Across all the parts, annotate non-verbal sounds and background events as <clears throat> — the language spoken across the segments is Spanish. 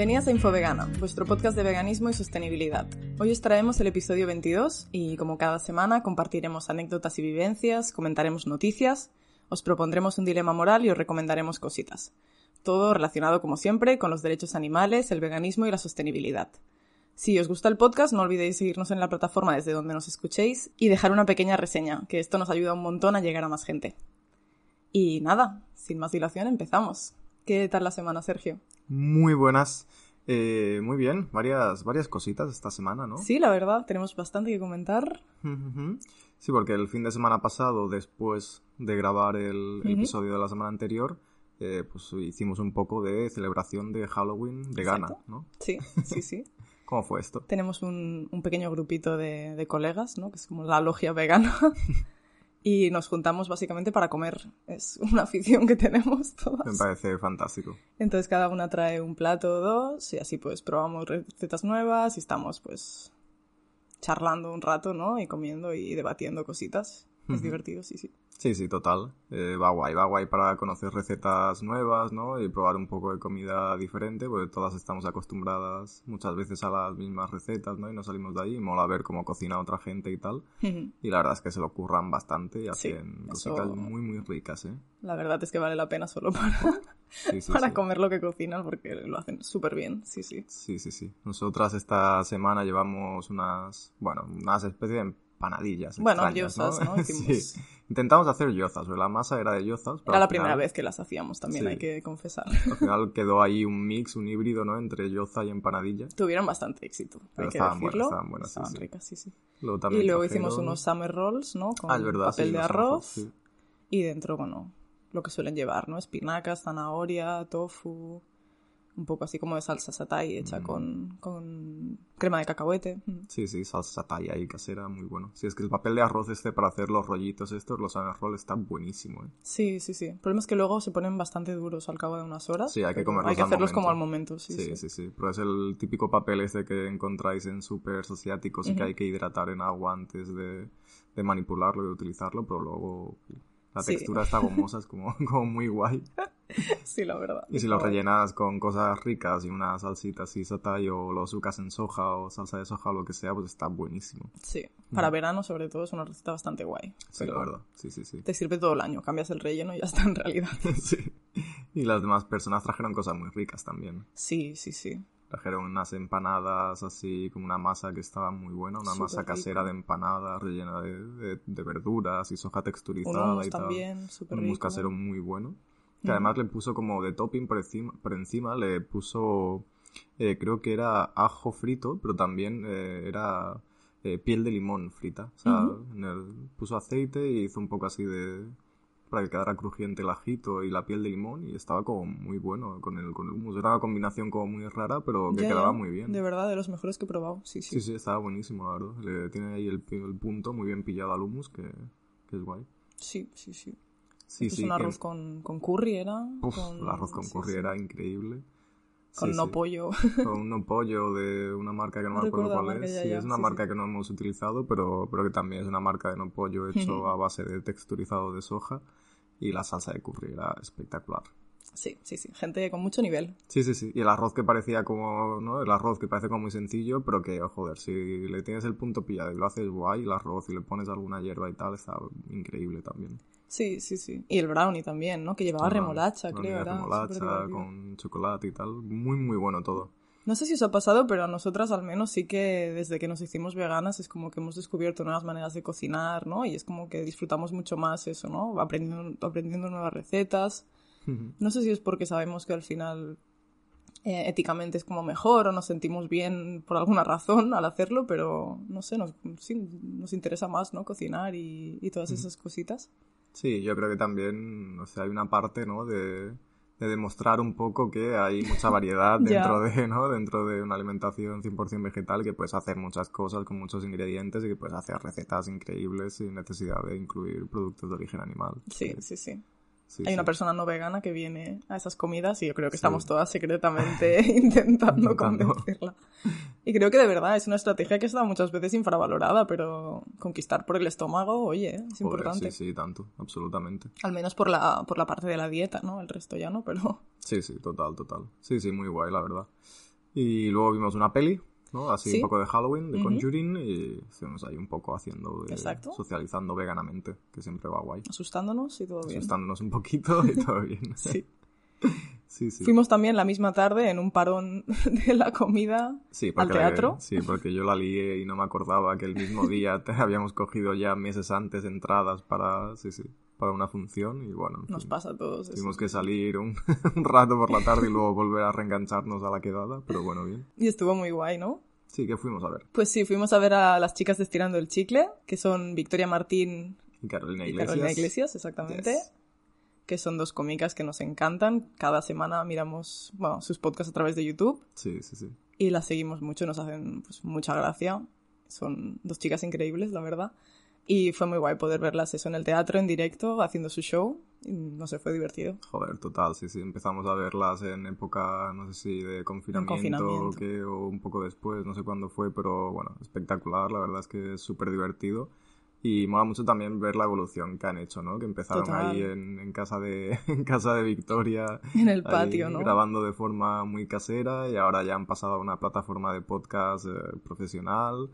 Bienvenidas a Infovegana, vuestro podcast de veganismo y sostenibilidad. Hoy os traemos el episodio 22 y como cada semana compartiremos anécdotas y vivencias, comentaremos noticias, os propondremos un dilema moral y os recomendaremos cositas. Todo relacionado como siempre con los derechos animales, el veganismo y la sostenibilidad. Si os gusta el podcast, no olvidéis seguirnos en la plataforma desde donde nos escuchéis y dejar una pequeña reseña, que esto nos ayuda un montón a llegar a más gente. Y nada, sin más dilación, empezamos. ¿Qué tal la semana, Sergio? Muy buenas. Eh, muy bien, varias, varias cositas esta semana, ¿no? Sí, la verdad, tenemos bastante que comentar. Sí, porque el fin de semana pasado, después de grabar el, episodio de la semana anterior, eh, pues hicimos un poco de celebración de Halloween vegana, ¿no? Sí, sí, sí. <laughs> ¿Cómo fue esto? Tenemos un, pequeño grupito de, de, colegas, ¿no? Que es como la logia vegana. <laughs> y nos juntamos básicamente para comer. Es una <laughs> afición que tenemos todas. Me parece fantástico. Entonces cada una trae un plato o dos y así pues probamos recetas nuevas y estamos pues charlando un rato, ¿no? Y comiendo y debatiendo cositas. Es divertido, sí, sí. Sí, sí, total. Eh, va guay, va guay para conocer recetas nuevas, ¿no? Y probar un poco de comida diferente, porque todas estamos acostumbradas muchas veces a las mismas recetas, ¿no? Y no salimos de ahí. Y mola ver cómo cocina otra gente y tal. y la verdad es que se lo curran bastante y hacen cositas muy, muy ricas, ¿eh? La verdad es que vale la pena solo para, <laughs> para comer lo que cocinan, porque lo hacen súper bien, sí, sí. Sí, sí, sí. Nosotras esta semana llevamos unas, bueno, unas especies de panadillas. Bueno, yozas, ¿no? <laughs> Intentamos hacer yozas, la masa era de yozas. Era la primera vez que las hacíamos también, hay que confesar. Al final quedó ahí un mix, un híbrido, ¿no? Entre yoza y empanadilla. Tuvieron bastante éxito, hay que estaban decirlo. Buenas, estaban buenas, estaban ricas, sí, sí. Luego y luego hicimos unos summer rolls, ¿no? Con ah, verdad, papel de arroz. y dentro, bueno, lo que suelen llevar, ¿no? Espinacas, zanahoria, tofu, un poco así como de salsa satay hecha mm. con, con, crema de cacahuete. Mm. Sí, sí, salsa satay ahí casera, muy bueno. Sí, es que el papel de arroz este para hacer los rollitos estos, los arroz está buenísimo, ¿eh? Sí, sí, sí. El problema es que luego se ponen bastante duros al cabo de unas horas. Sí, hay que comerlos Hay que hacerlos como al momento, sí sí, sí sí, Pero es el típico papel este que encontráis en super asiáticos y que hay que hidratar en agua antes de, de manipularlo y de utilizarlo, pero luego la textura está gomosa, es como, <laughs> como muy guay. <laughs> <laughs> Sí, la verdad. Y si lo rellenas con cosas ricas y una salsita así satay o lo sucas en soja o salsa de soja o lo que sea, pues está buenísimo. Sí, para verano sobre todo es una receta bastante guay. Sí, la verdad, sí, sí, sí. Te sirve todo el año, cambias el relleno y ya está en realidad. <laughs> sí. Y las demás personas trajeron cosas muy ricas también. Sí, sí, sí. Trajeron unas empanadas así, como una masa que estaba muy buena, una masa casera de empanadas rellena de, de, verduras y soja texturizada Un y también, Un hummus casero muy bueno. Que además le puso como de topping por encima, por encima le puso, eh, creo que era ajo frito, pero también eh, era eh, piel de limón frita. O sea, puso aceite y hizo un poco así de, para que quedara crujiente el ajito y la piel de limón y estaba como muy bueno con el, con el hummus. Era una combinación como muy rara, pero que quedaba muy bien. De verdad, de los mejores que he probado, sí, sí. Sí, sí, estaba buenísimo, la verdad. Le tiene ahí el, el punto muy bien pillado al hummus, que, que es guay. Sí, sí, sí. Sí, sí, un arroz con, con, curry era. Uf, el arroz con curry era increíble. Con no pollo. Con no pollo de una marca que no, me acuerdo cuál es. sí, es una marca que no hemos utilizado, pero, pero que también es una marca de no pollo <laughs> hecho a base de texturizado de soja y la salsa de curry era espectacular. Sí, sí, sí, gente con mucho nivel. Sí, sí, sí. Y el arroz que parecía como, ¿no? El arroz que parece como muy sencillo, pero que, oh, joder, si le tienes el punto pillado y lo haces guay, el arroz y le pones alguna hierba y tal, está increíble también. Sí, sí, sí. Y el brownie también, ¿no? Que llevaba remolacha, creo. Era remolacha con chocolate y tal. Muy, muy bueno todo. No sé si os ha pasado, pero a nosotras al menos sí que desde que nos hicimos veganas es como que hemos descubierto nuevas maneras de cocinar, ¿no? Y es como que disfrutamos mucho más eso, ¿no? Aprendiendo, aprendiendo nuevas recetas. No sé si es porque sabemos que al final eh, éticamente es como mejor o nos sentimos bien por alguna razón al hacerlo, pero no sé, nos, sí, nos interesa más, ¿no? Cocinar y, y todas esas cositas. Sí, yo creo que también, o sea, hay una parte, ¿no? De de demostrar un poco que hay mucha variedad <laughs> dentro de, ¿no? Dentro de una alimentación 100% vegetal, que puedes hacer muchas cosas con muchos ingredientes y que puedes hacer recetas increíbles sin necesidad de incluir productos de origen animal. Sí, sí, sí. Hay una persona no vegana que viene a esas comidas y yo creo que estamos todas secretamente <laughs> intentando convencerla. Y creo que de verdad es una estrategia que está muchas veces infravalorada, pero conquistar por el estómago, oye, es importante. Sí, sí, tanto, absolutamente. Al menos por la, por la parte de la dieta, ¿no? El resto ya no, pero... Sí, sí, total, total. Sí, sí, muy guay, la verdad. Y luego vimos una peli, ¿no? Así Sí. un poco de Halloween, de Ujú. Conjuring, y estuvimos ahí un poco haciendo, de- socializando veganamente, que siempre va guay. Asustándonos y todo bien. Asustándonos un poquito y todo bien. <laughs> Sí. sí, sí. Fuimos también la misma tarde en un parón <laughs> de la comida Sí, al la- teatro. sí, porque yo la lié y no me acordaba que el mismo día <laughs> te habíamos cogido ya meses antes entradas para, sí, sí, para una función y bueno, en Nos fin, pasa a todos eso. tuvimos que salir un, <laughs> un rato por la tarde y luego volver a reengancharnos a la quedada, pero bueno, bien. Y estuvo muy guay, ¿no? Sí, que fuimos a ver. Pues sí, fuimos a ver a las chicas de Estirando el Chicle, que son Victoria Martín Y Carolina y Iglesias. Carolina Iglesias, exactamente. Yes. Que son dos cómicas que nos encantan. Cada semana miramos bueno, sus podcasts a través de YouTube Sí, sí, sí. y las seguimos mucho, nos hacen pues, mucha gracia. Son dos chicas increíbles, la verdad. Y fue muy guay poder verlas eso en el teatro, en directo, haciendo su show. Y, no sé, fue divertido. Joder, total, sí, sí. Empezamos a verlas en época, no sé si de confinamiento, confinamiento. O, qué, o un poco después, no sé cuándo fue, pero bueno, espectacular, la verdad es que es súper divertido. Y mola mucho también ver la evolución que han hecho, ¿no? Que empezaron Total. ahí en, en casa de <laughs> en casa de Victoria. En el ahí patio, ¿no? Grabando de forma muy casera y ahora ya han pasado a una plataforma de podcast eh, profesional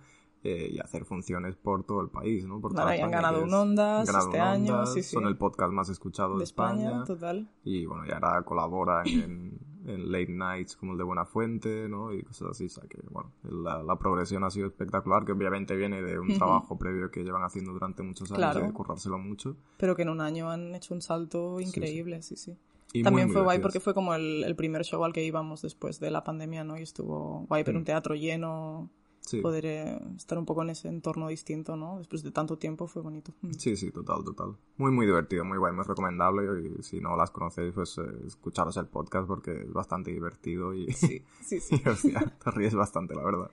eh, y hacer funciones por todo el país, ¿no? Por toda han ganado un Ondas ganado este un año, Ondas, sí, sí. Son el podcast más escuchado de, España, total. y bueno, y ahora colaboran en, en late nights como el de Buenafuente, ¿no? Y cosas así, o sea que, bueno, la, la progresión ha sido espectacular, que obviamente viene de un trabajo previo que llevan haciendo durante muchos años Claro. y de currárselo mucho. Pero que en un año han hecho un salto increíble, sí, sí. Y También muy, fue muy guay divertidas. porque fue como el, el primer show al que íbamos después de la pandemia, ¿no? Y estuvo guay, pero Mm. un teatro lleno, Sí. poder eh, estar un poco en ese entorno distinto, ¿no? Después de tanto tiempo fue bonito. Mm. Sí, sí, total, total. Muy, muy divertido, muy guay, muy recomendable. Y si no las conocéis, pues eh, escucharos el podcast porque es bastante divertido y, Sí, sí, <laughs> sí. y, hostia, te ríes bastante, la verdad.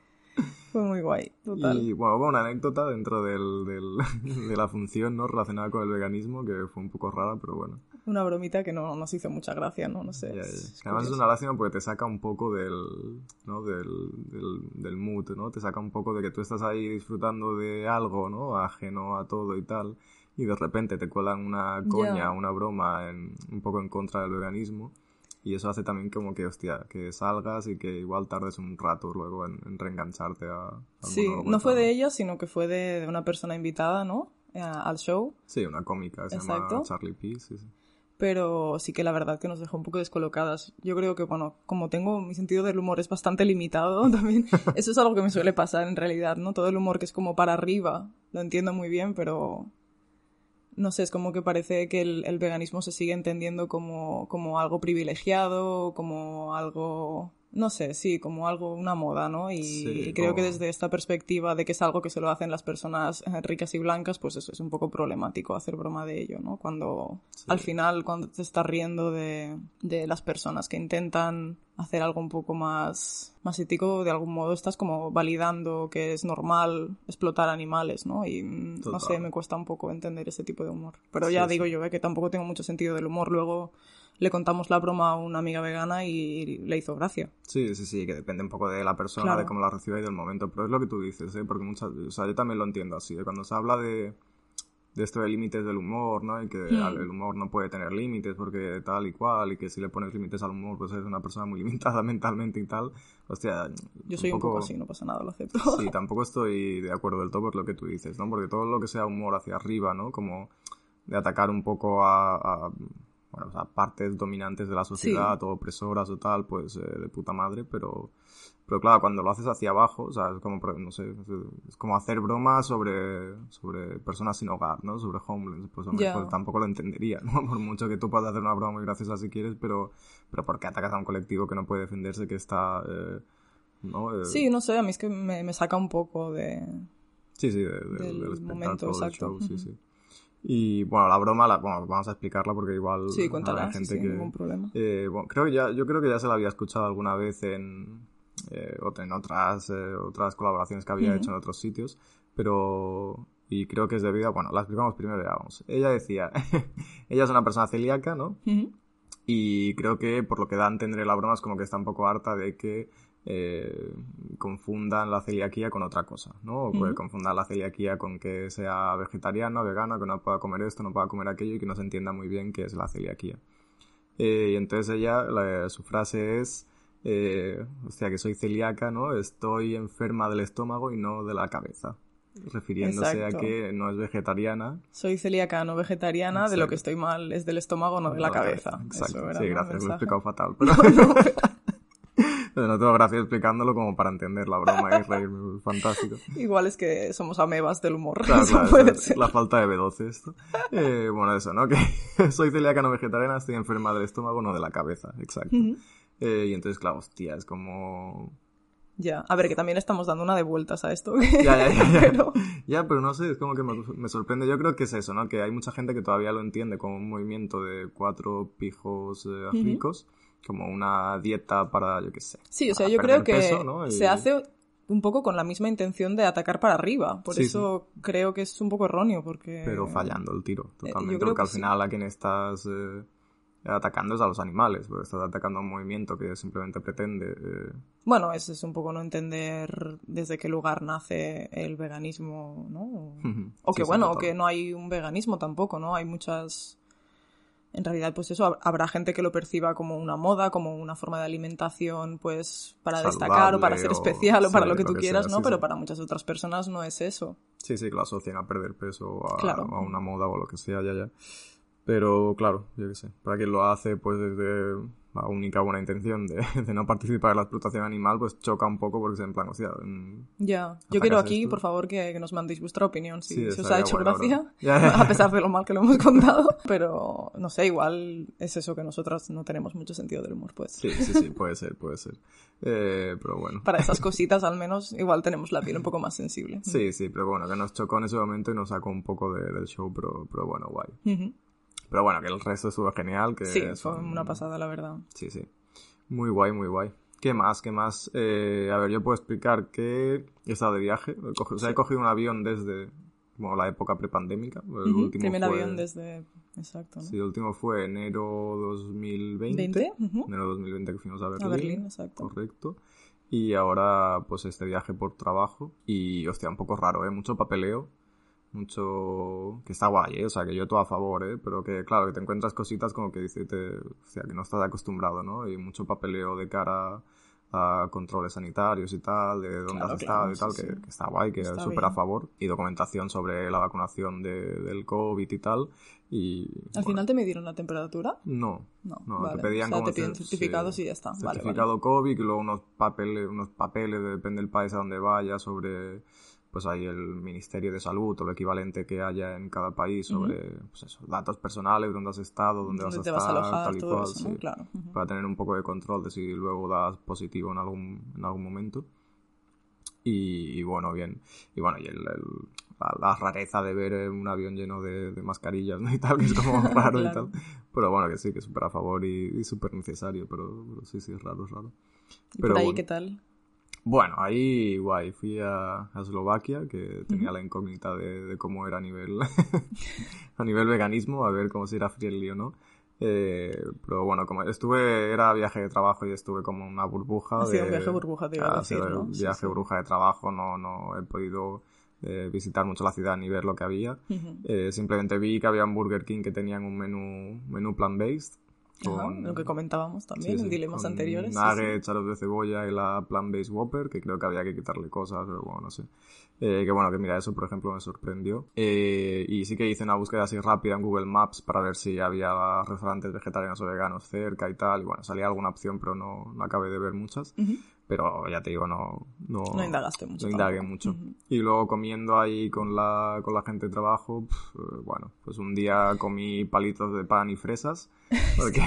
Fue muy guay, total. Y bueno, hubo una anécdota dentro del, del- <laughs> de la función, ¿no? Relacionada con el veganismo, que fue un poco rara, pero bueno. Una bromita que no nos hizo mucha gracia, ¿no? No sé. Es Además es una lástima porque te saca un poco del, ¿no? del, del, del mood, ¿no? Te saca un poco de que tú estás ahí disfrutando de algo, ¿no? Ajeno a todo y tal. Y de repente te cuelan una coña, una broma en, un poco en contra del veganismo. Y eso hace también como que, hostia, que salgas y que igual tardes un rato luego en, en reengancharte a... Sí, no fue de ella, sino que fue de, de una persona invitada, ¿no? Eh, al show. Sí, una cómica, se llama Exacto. Charlie P. Sí, sí. Pero sí que la verdad que nos dejó un poco descolocadas. Yo creo que, bueno, como tengo mi sentido del humor es bastante limitado <laughs> también, eso es algo que me suele pasar en realidad, ¿no? Todo el humor que es como para arriba, lo entiendo muy bien, pero no sé, es como que parece que el, veganismo se sigue entendiendo como, como algo privilegiado, como algo... No sé, sí, como algo, una moda, ¿no? Y, Sí, y creo que desde esta perspectiva de que es algo que se lo hacen las personas eh, ricas y blancas, pues eso es un poco problemático hacer broma de ello, ¿no? Cuando Sí. al final, cuando te estás riendo de, de las personas que intentan hacer algo un poco más, más ético, de algún modo estás como validando que es normal explotar animales, ¿no? Y mm, no sé, me cuesta un poco entender ese tipo de humor. Pero Sí, ya digo yo, ¿eh? que tampoco tengo mucho sentido del humor. Luego le contamos la broma a una amiga vegana y le hizo gracia. Sí, sí, sí, que depende un poco de la persona, Claro. de cómo la reciba y del momento, pero es lo que tú dices, ¿eh? Porque muchas, o sea, yo también lo entiendo así, ¿eh? Cuando se habla de, de esto de límites del humor, ¿no? Y que Hmm. el humor no puede tener límites porque tal y cual, y que si le pones límites al humor, pues eres una persona muy <laughs> limitada mentalmente y tal. Hostia, Yo soy un poco, así, no pasa nada, lo acepto. Sí, tampoco estoy de acuerdo del todo por lo que tú dices, ¿no? Porque todo lo que sea humor hacia arriba, ¿no? Como de atacar un poco a, a, bueno, a partes dominantes de la sociedad o opresoras o tal, pues eh, de puta madre, pero, pero claro, cuando lo haces hacia abajo, o sea, es como, no sé, es como hacer bromas sobre, sobre personas sin hogar, ¿no? Sobre homeless, pues hombre, Ya. pues tampoco lo entendería, ¿no? <laughs> Por mucho que tú puedas hacer una broma muy graciosa si quieres, pero, pero ¿por qué atacas a un colectivo que no puede defenderse, que está... eh, ¿no? Eh, Sí, no sé, a mí es que me, me saca un poco de... Sí, sí, de- de- del momento, exacto. show, sí, sí. Y bueno, la broma, la, bueno, vamos a explicarla porque igual Sí, hay cuéntala, sí, gente sí, que... ningún problema. Eh, bueno, creo que ya, yo creo que ya se la había escuchado alguna vez en, eh, en otras, eh, otras colaboraciones que había hecho en otros sitios, pero... Y creo que es debido a... Bueno, la explicamos primero ya, vamos. Ella decía... <laughs> ella es una persona celíaca, ¿no? Y creo que por lo que da a entender la broma es como que está un poco harta de que eh, confundan la celiaquía con otra cosa, ¿no? O Ujú. confundan la celiaquía con que sea vegetariana, vegana, que no pueda comer esto, no pueda comer aquello y que no se entienda muy bien qué es la celiaquía. Eh, y entonces ella, la- su frase es, eh, o sea, que soy celíaca, ¿no? Estoy enferma del estómago y no de la cabeza. Refiriéndose a que no es vegetariana. Soy celíaca, no vegetariana, de lo que estoy mal es del estómago, no de la cabeza. Exacto. sí, gracias, lo he explicado fatal. Pero... <laughs> no <laughs> tengo gracia explicándolo como para entender la broma y reírme. Fantástico. Igual es que somos amebas del humor. Claro, <laughs> claro, puede ser. La falta de B12 esto. Eh, bueno, eso, ¿no? Que <laughs> soy celíaca no vegetariana, estoy enferma del estómago, no de la cabeza. Exacto. eh, y entonces, claro, hostia, es como... Ya, a ver, que también estamos dando una de vueltas a esto. Ya, ya, ya. <laughs> pero... ya, pero no sé, es como que me, me, sorprende. Yo creo que es eso, ¿no? Que hay mucha gente que todavía lo entiende como un movimiento de cuatro pijos eh, ricos, uh -huh. Como una dieta para, yo qué sé. Sí, o sea, yo creo que peso, ¿no? y... se hace un poco con la misma intención de atacar para arriba. Por sí, eso sí. creo que es un poco erróneo, porque... Pero fallando el tiro, totalmente. Eh, porque al final sí. a quien estás... Eh atacando es a los animales, porque estás atacando a un movimiento que simplemente pretende... Eh... Bueno, eso es un poco no entender desde qué lugar nace el veganismo, ¿no? O que bueno, o que no hay un veganismo tampoco, ¿no? Hay muchas... En realidad, pues eso, habrá gente que lo perciba como una moda, como una forma de alimentación, pues para Saludable, destacar o para ser especial o, o para lo que lo tú que quieras, sea, ¿no? sí, Pero sí. para muchas otras personas no es eso. Sí, sí, que lo asocian a perder peso o a, Claro. a una moda o lo que sea, ya, ya. Pero claro, yo qué sé, para quien lo hace pues desde la única buena intención de, <laughs> de, no participar en la explotación animal, pues choca un poco porque es en plan, o sea... Ya, yo quiero aquí, esto? por favor, que, que, nos mandéis vuestra opinión, si, sí, si os ha hecho bueno, gracia, <laughs> a pesar de lo mal que lo hemos contado, pero no sé, igual es eso que nosotras no tenemos mucho sentido del humor, pues. Sí, sí, sí, puede ser, puede ser. Eh, pero bueno. Para esas <laughs> cositas al menos igual tenemos la piel un poco más sensible. Sí, sí, pero bueno, que nos chocó en ese momento y nos sacó un poco de, del show, pero, pero bueno, guay. Uh -huh. Pero bueno, que el resto estuvo genial. Que sí, fue una pasada, la verdad. Sí, sí. Muy guay, muy guay. ¿Qué más? ¿Qué más? Eh, a ver, yo puedo explicar que he estado de viaje. O sea, he cogido un avión desde la época prepandémica. El uh -huh. último Primer fue... avión desde... Exacto, ¿no? Sí, el último fue enero 2020. ¿20? Uh -huh. Enero 2020 que fuimos a Berlín. A Berlín, exacto. Correcto. Y ahora, pues, este viaje por trabajo. Y, hostia, un poco raro, ¿eh? Mucho papeleo mucho que está guay, ¿eh? o sea, que yo todo a favor, ¿eh? pero que claro, que te encuentras cositas como que dice, te... o sea, que no estás acostumbrado, ¿no? Y mucho papeleo de cara a controles sanitarios y tal, de dónde claro, has estado claro, y tal, sí, que, sí. que, está guay, que está es súper a favor, y documentación sobre la vacunación de, del COVID y tal, y... ¿Al bueno, final te midieron la temperatura? No, no, no vale. te pedían o sea, como... te piden certificados sí, y ya está, Certificado vale, vale. COVID y luego unos papeles, unos papeles, depende del país a donde vayas, sobre pues hay el Ministerio de Salud o lo equivalente que haya en cada país sobre uh -huh. pues eso, datos personales, dónde has estado, dónde, ¿Dónde vas a estar, vas a alojar, tal y cual, eso, sí, ¿no? claro. uh -huh. para tener un poco de control de si luego das positivo en algún, en algún momento. Y, y bueno, bien. Y bueno, y el, el, la, la, rareza de ver un avión lleno de, de mascarillas ¿no? <laughs> y tal, que es como <laughs> raro claro. y tal. Pero bueno, que sí, que es súper a favor y, y súper necesario, pero, pero, sí, sí, es raro, es raro. ¿Y pero por ahí bueno. qué tal? Bueno, ahí guay, fui a, a Eslovaquia, que tenía uh -huh. la incógnita de, de, cómo era a nivel, <laughs> a nivel veganismo, a ver cómo si era friendly o no. Eh, pero bueno, como estuve, era viaje de trabajo y estuve como una burbuja. Ha de, un viaje burbuja, te iba a decir, ¿no? viaje sí, sí. burbuja de trabajo, no, no he podido eh, visitar mucho la ciudad ni ver lo que había. Uh -huh. eh, simplemente vi que había un Burger King que tenían un menú, menú plant-based. Ajá, lo que comentábamos también sí, en dilemas con anteriores. Nuggets, sí, de cebolla y la plant-based Whopper, que creo que había que quitarle cosas, pero bueno, no sé. Eh, que bueno, que mira, eso por ejemplo me sorprendió. Eh, y sí que hice una búsqueda así rápida en Google Maps para ver si había restaurantes vegetarianos o veganos cerca y tal. Y bueno, salía alguna opción, pero no, no acabé de ver muchas. Uh -huh. Pero ya te digo, no... No, no indagaste mucho. No indagué mucho. Uh -huh. Y luego comiendo ahí con la, con la gente de trabajo, pff, bueno, pues un día comí palitos de pan y fresas. Porque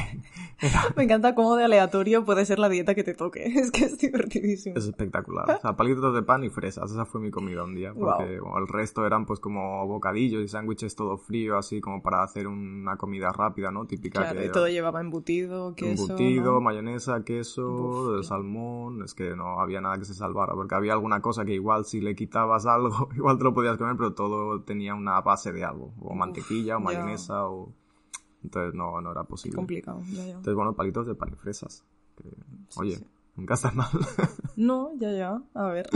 era... <laughs> Me encanta cómo de aleatorio puede ser la dieta que te toque. <laughs> Es que es divertidísimo. Es espectacular. O sea, palitos de pan y fresas. Esa fue mi comida un día. Porque wow. el resto eran pues como bocadillos y sándwiches todo frío, así como para hacer una comida rápida, ¿no? Típica claro, que... y todo llevaba embutido, queso... Embutido, ¿no? mayonesa, queso, Uf, salmón... Es que no había nada que se salvara. Porque había alguna cosa que igual si le quitabas algo, <laughs> igual te lo podías comer, pero todo tenía una base de algo. O Uf, mantequilla, o mayonesa, o... Entonces no, no era posible. Complicado, ya, ya. Entonces, bueno, palitos de pan y fresas. Que, sí, oye, sí. nunca está mal. <laughs> no, ya, ya. A ver.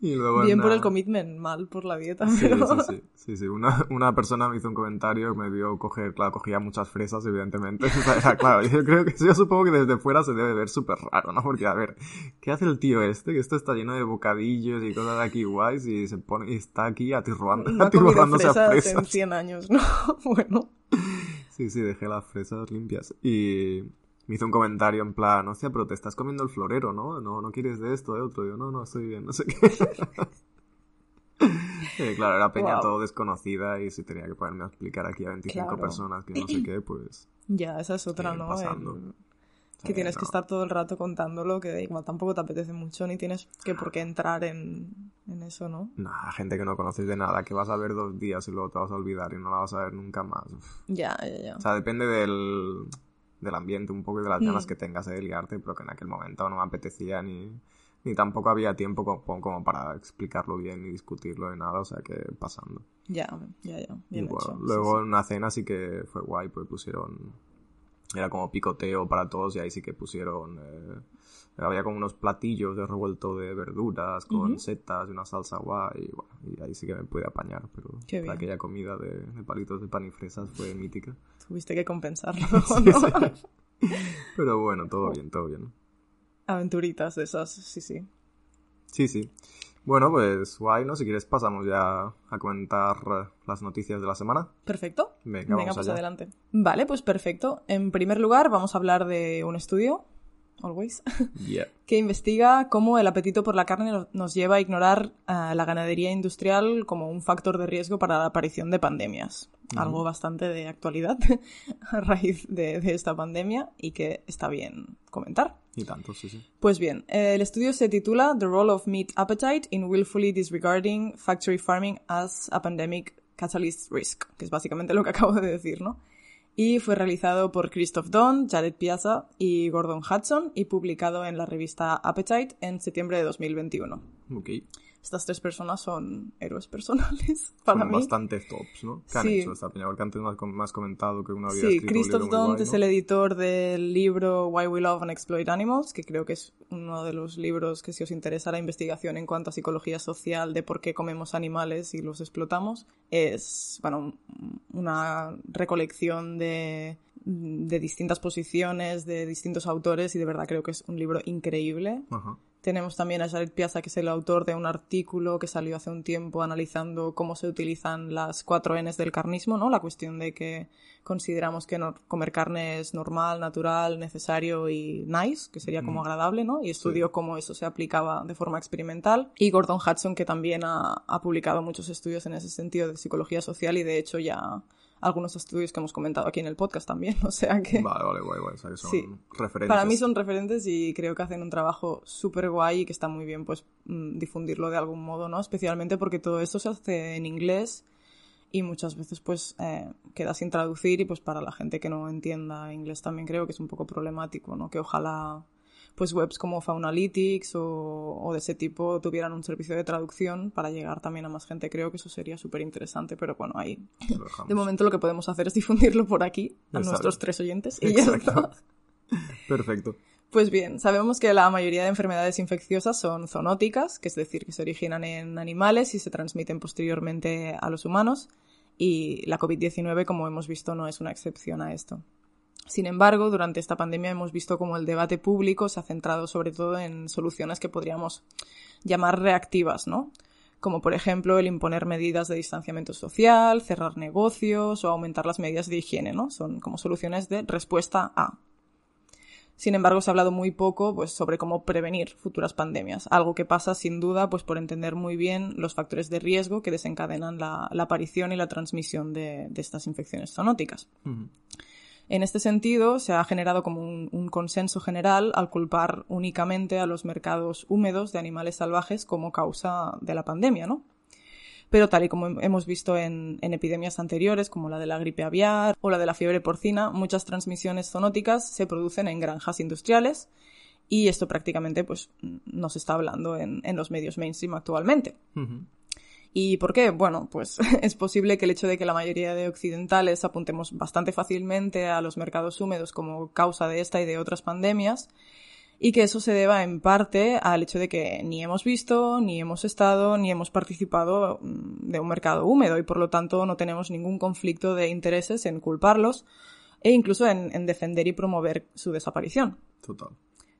Y luego Bien en por el commitment, mal por la dieta. Sí, pero- sí, sí, sí, sí. Una, una persona me hizo un comentario, me vio coger, claro, cogía muchas fresas, evidentemente. <laughs> O sea, era claro, yo creo que, yo supongo que desde fuera se debe ver súper raro, ¿no? Porque, a ver, ¿qué hace el tío este? Que esto está lleno de bocadillos y cosas de aquí guays y se pone, y está aquí atirruando, atiborrándose a fresas en fresas. 100 años, ¿no? <laughs> bueno. Sí, sí, dejé las fresas limpias. Y me hizo un comentario en plan, hostia, pero te estás comiendo el florero, ¿no? No, no quieres de esto, de otro. Yo, no, no, estoy bien, no sé qué. <laughs> Eh, claro, era peña todo desconocida y si tenía que ponerme a explicar aquí a 25 Claro. personas que no sé qué, pues... <laughs> Ya, esa es otra, ¿no? pasando. El- Que tienes que estar todo el rato contándolo, que igual tampoco te apetece mucho, ni tienes que por qué entrar en, en eso, ¿no? Nada, gente que no conoces de nada, que vas a ver dos días y luego te vas a olvidar y no la vas a ver nunca más. Uf. Ya, ya, ya. O sea, depende del, del ambiente un poco y de las Mm. ganas que tengas de liarte, pero que en aquel momento no me apetecía ni, ni tampoco había tiempo como, como para explicarlo bien ni discutirlo de nada, o sea que pasando. Ya, ya, ya. Y Bien bueno, hecho. sí, luego sí. en una cena sí que fue guay, pues pusieron. Era como picoteo para todos y ahí sí que pusieron. eh, había como unos platillos de revuelto de verduras con setas y una salsa guay. Y, bueno, y ahí sí que me pude apañar, pero aquella comida de, de palitos de pan y fresas fue mítica. Tuviste que compensarlo, <laughs> Sí, ¿no? sí. Pero bueno, todo bien, todo bien. Aventuritas de esas, sí, sí. Sí, sí. Bueno, pues guay, ¿no? Si quieres pasamos ya a comentar las noticias de la semana. Perfecto. Venga, vamos pues allá. adelante. Vale, pues perfecto. En primer lugar, vamos a hablar de un estudio, always, Yeah. <laughs> que investiga cómo el apetito por la carne no- nos lleva a ignorar a la ganadería industrial como un factor de riesgo para la aparición de pandemias. Algo bastante de actualidad <laughs> a raíz de, de esta pandemia y que está bien comentar. Y tanto, sí, sí. Pues bien, eh, el estudio se titula The Role of Meat Appetite in Willfully Disregarding Factory Farming as a Pandemic Catalyst Risk, que es básicamente lo que <laughs> acabo de decir, ¿no? Y fue realizado por Christoph Don, Jared Piazza y Gordon Hudson y publicado en la revista Appetite en septiembre de 2021. Ok. Estas tres personas son héroes personales <laughs> para Son mí. bastantes tops, ¿no? Que han Sí. hecho esta peña, porque antes me has, com- me has comentado que uno había Sí, Christoph Dont es el editor del libro Why We Love and Exploit Animals, que creo que es uno de los libros que si os interesa la investigación en cuanto a psicología social de por qué comemos animales y los explotamos, es, bueno, un- una recolección de, de distintas posiciones, de distintos autores y de verdad creo que es un libro increíble. Ajá. Tenemos también a Jared Piazza, que es el autor de un artículo que salió hace un tiempo analizando cómo se utilizan las cuatro Ns del carnismo, ¿no? La cuestión de que consideramos que no- comer carne es normal, natural, necesario y nice, que sería como Mm. agradable, ¿no? Y estudió cómo eso se aplicaba de forma experimental. Y Gordon Hudson, que también ha, ha publicado muchos estudios en ese sentido de psicología social y de hecho ya algunos estudios que hemos comentado aquí en el podcast también, <laughs> o sea que... Vale, vale, guay, guay. O sea, que son Sí. referentes. Para mí son referentes y creo que hacen un trabajo súper guay y que está muy bien pues mm, difundirlo de algún modo, ¿no? Especialmente porque todo esto se hace en inglés y muchas veces pues eh, queda sin traducir y pues para la gente que no entienda inglés también creo que es un poco problemático, ¿no? Que ojalá pues webs como Faunalytics o, o de ese tipo tuvieran un servicio de traducción para llegar también a más gente. Creo que eso sería súper interesante, pero bueno, ahí de momento lo que podemos hacer es difundirlo por aquí a nuestros tres oyentes y ya está. <laughs> Perfecto. Pues bien, sabemos que la mayoría de enfermedades infecciosas son zoonóticas, que es decir, que se originan en animales y se transmiten posteriormente a los humanos, y la COVID-19, como hemos visto, no es una excepción a esto. Sin embargo, durante esta pandemia hemos visto cómo el debate público se ha centrado sobre todo en soluciones que podríamos llamar reactivas, ¿no? Como por ejemplo el imponer medidas de distanciamiento social, cerrar negocios o aumentar las medidas de higiene, ¿no? Son como soluciones de respuesta a. Sin embargo, se ha hablado muy poco pues, sobre cómo prevenir futuras pandemias, algo que pasa sin duda pues, por entender muy bien los factores de riesgo que desencadenan la, aparición y la transmisión de, estas infecciones zoonóticas. En este sentido, se ha generado como un, consenso general al culpar únicamente a los mercados húmedos de animales salvajes como causa de la pandemia, ¿no? Pero tal y como hem- hemos visto en, epidemias anteriores, como la de la gripe aviar o la de la fiebre porcina, muchas transmisiones zoonóticas se producen en granjas industriales y esto prácticamente pues, no se está hablando en, los medios mainstream actualmente. ¿Y por qué? Bueno, pues <laughs> es posible que el hecho de que la mayoría de occidentales apuntemos bastante fácilmente a los mercados húmedos como causa de esta y de otras pandemias y que eso se deba en parte al hecho de que ni hemos visto, ni hemos estado, ni hemos participado mm, de un mercado húmedo y por lo tanto no tenemos ningún conflicto de intereses en culparlos e incluso en, defender y promover su desaparición. Total.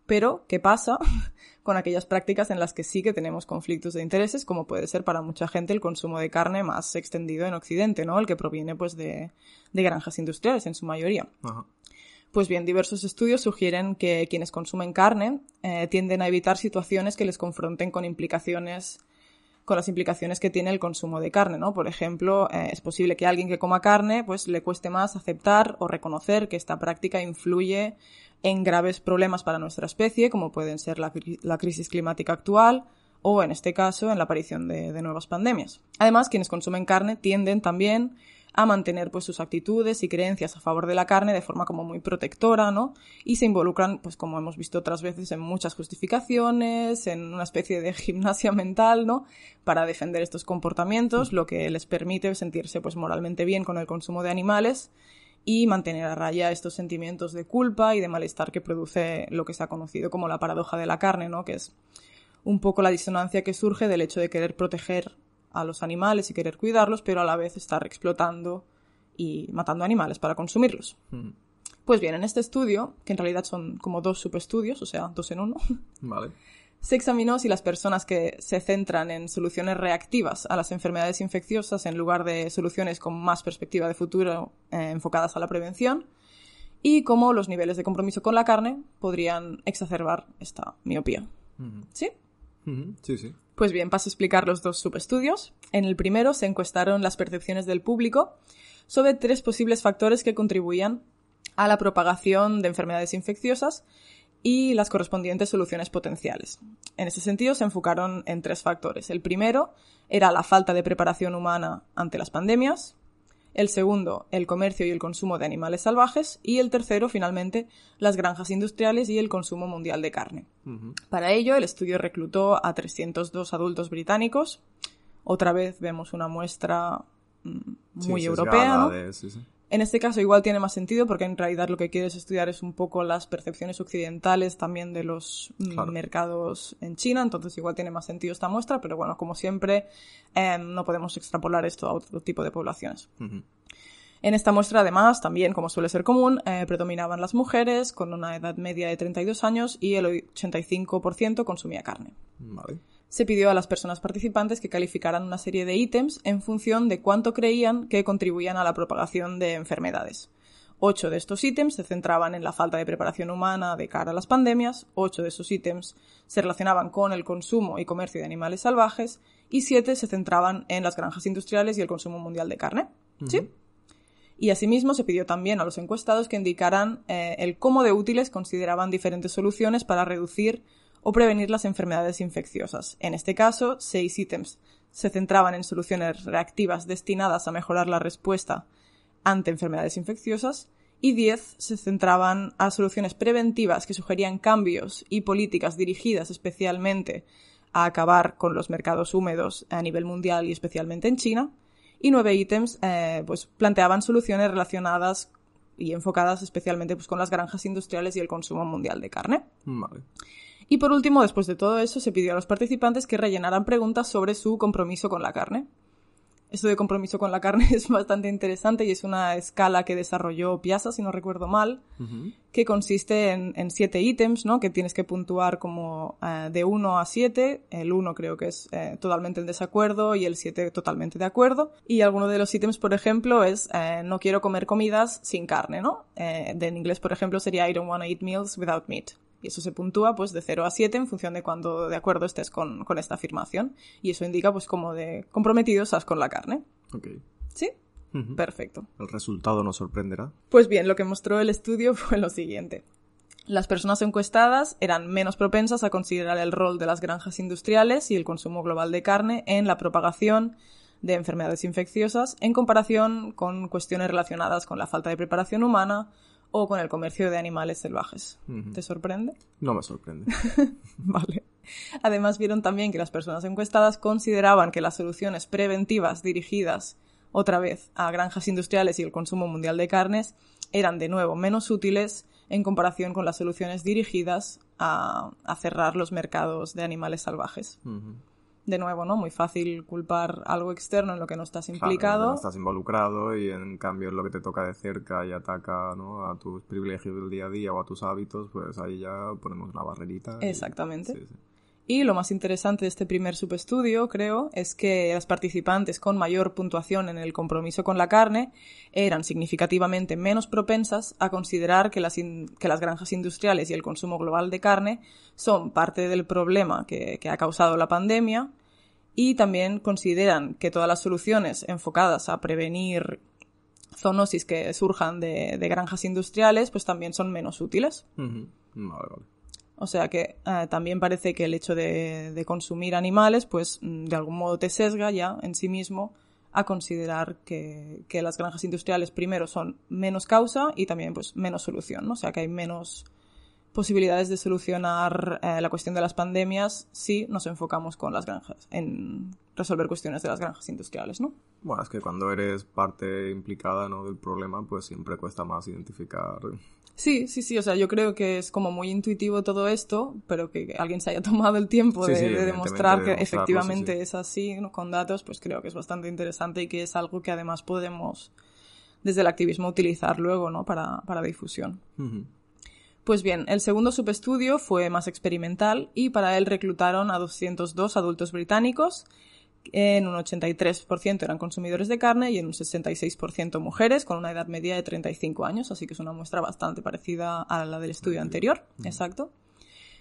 Pero, ¿qué pasa <laughs> con aquellas prácticas en las que sí que tenemos conflictos de intereses, como puede ser para mucha gente el consumo de carne más extendido en Occidente, ¿no? El que proviene, pues, de, granjas industriales, en su mayoría. Pues bien, diversos estudios sugieren que quienes consumen carne eh, tienden a evitar situaciones que les confronten con implicaciones con las implicaciones que tiene el consumo de carne, ¿no? Por ejemplo, eh, es posible que a alguien que coma carne, pues le cueste más aceptar o reconocer que esta práctica influye en graves problemas para nuestra especie, como pueden ser la, crisis climática actual o, en este caso, en la aparición de, de nuevas pandemias. Además, quienes consumen carne tienden también a mantener pues sus actitudes y creencias a favor de la carne de forma como muy protectora, ¿no? Y se involucran, pues como hemos visto otras veces, en muchas justificaciones, en una especie de <laughs> gimnasia mental, ¿no? Para defender estos comportamientos, lo que les permite sentirse pues moralmente bien con el consumo de animales y mantener a raya estos sentimientos de culpa y de malestar que produce lo que se ha conocido como la paradoja de la carne, ¿no? Que es un poco la disonancia que surge del hecho de querer proteger a los animales y querer cuidarlos, pero a la vez estar explotando y matando animales para consumirlos. Mm. Pues bien, en este estudio, que en realidad son como dos subestudios, o sea, dos en uno, <laughs> se examinó si las personas que se centran en soluciones reactivas a las enfermedades infecciosas en lugar de soluciones con más perspectiva de futuro eh, enfocadas a la prevención, y cómo los niveles de compromiso con la carne podrían exacerbar esta miopía. ¿Sí? Sí, sí. Pues bien, paso a explicar los dos subestudios. En el primero se encuestaron las percepciones del público sobre tres posibles factores que contribuían a la propagación de enfermedades infecciosas y las correspondientes soluciones potenciales. En ese sentido se enfocaron en tres factores. El primero era la falta de preparación humana ante las pandemias, el segundo, el comercio y el consumo de animales salvajes, y el tercero, finalmente, las granjas industriales y el consumo mundial de carne. Para ello, el estudio reclutó a 302 adultos británicos. Otra vez vemos una muestra mm, muy europea, ¿no? En este caso igual tiene más sentido porque en realidad lo que quieres estudiar es un poco las percepciones occidentales también de los mm, mercados en China, entonces igual tiene más sentido esta muestra, pero bueno, como siempre, em, no podemos extrapolar esto a otro tipo de poblaciones. En esta muestra, además, también, como suele ser común, eh, predominaban las mujeres con una edad media de 32 años y el 85% consumía carne. Vale se pidió a las personas participantes que calificaran una serie de ítems en función de cuánto creían que contribuían a la propagación de enfermedades. Ocho de estos ítems se centraban en la falta de preparación humana de cara a las pandemias, ocho de esos ítems se relacionaban con el consumo y comercio de animales salvajes y siete se centraban en las granjas industriales y el consumo mundial de carne. ¿Sí? Y asimismo se pidió también a los encuestados que indicaran eh, el cómo de útiles consideraban diferentes soluciones para reducir o prevenir las enfermedades infecciosas. En este caso, seis ítems se centraban en soluciones reactivas destinadas a mejorar la respuesta ante enfermedades infecciosas y diez se centraban a soluciones preventivas que sugerían cambios y políticas dirigidas especialmente a acabar con los mercados húmedos a nivel mundial y especialmente en China. Y nueve ítems eh, pues, planteaban soluciones relacionadas y enfocadas especialmente pues, con las granjas industriales y el consumo mundial de carne. Y por último, después de todo eso, se pidió a los participantes que rellenaran preguntas sobre su compromiso con la carne. Esto de compromiso con la carne <laughs> es bastante interesante y es una escala que desarrolló Piazza, si no recuerdo mal, que consiste en, siete ítems, ¿no? Que tienes que puntuar como eh, de 1 a 7. El 1 creo que es eh, totalmente en desacuerdo y el 7 totalmente de acuerdo. Y alguno de los ítems, por ejemplo, es eh, no quiero comer comidas sin carne, ¿no? en inglés, por ejemplo, sería I don't want to eat meals without meat. Y eso se puntúa pues de 0 a 7 en función de cuando de acuerdo estés con, esta afirmación. Y eso indica pues como de comprometido estás con la carne. Ok. ¿Sí? Perfecto. ¿El resultado nos sorprenderá? Pues bien, lo que mostró el estudio <laughs> fue lo siguiente. Las personas encuestadas eran menos propensas a considerar el rol de las granjas industriales y el consumo global de carne en la propagación de enfermedades infecciosas en comparación con cuestiones relacionadas con la falta de preparación humana o con el comercio de animales salvajes. ¿Te sorprende? No me sorprende. <laughs> vale. Además, vieron también que las personas encuestadas consideraban que las soluciones preventivas dirigidas, otra vez, a granjas industriales y el consumo mundial de carnes eran, de nuevo, menos útiles en comparación con las soluciones dirigidas a, cerrar los mercados de animales salvajes. De nuevo, ¿no? Muy fácil culpar algo externo en lo que no estás implicado. no estás involucrado y en cambio en lo que te toca de cerca y ataca ¿no? a tus privilegios del día a día o a tus hábitos, pues ahí ya ponemos una barrerita. Exactamente. Y lo más interesante de este primer subestudio, creo, es que las participantes con mayor puntuación en el compromiso con la carne eran significativamente menos propensas a considerar que las, que las granjas industriales y el consumo global de carne son parte del problema que, ha causado la pandemia. Y también consideran que todas las soluciones enfocadas a prevenir zoonosis que surjan de, granjas industriales pues también son menos útiles. O sea que eh, también parece que el hecho de, consumir animales, pues mm, de algún modo te sesga ya en sí mismo a considerar que, las granjas industriales primero son menos causa y también pues menos solución, ¿no? O sea que hay menos posibilidades de solucionar eh, la cuestión de las pandemias si nos enfocamos con las granjas, en resolver cuestiones de las granjas industriales, ¿no? Bueno, es que cuando eres parte implicada ¿no? del problema, pues siempre cuesta más identificar Sí, sí, sí, o sea, yo creo que es como muy intuitivo todo esto, pero que alguien se haya tomado el tiempo de, demostrar que efectivamente es así, con datos, pues creo que es bastante interesante y que es algo que además podemos, desde el activismo, utilizar luego, ¿no? Para, para difusión. Pues bien, el segundo subestudio fue más experimental y para él reclutaron a 202 adultos británicos. En un 83% eran consumidores de carne y en un 66% mujeres con una edad media de 35 años, así que es una muestra bastante parecida a la del estudio anterior, exacto.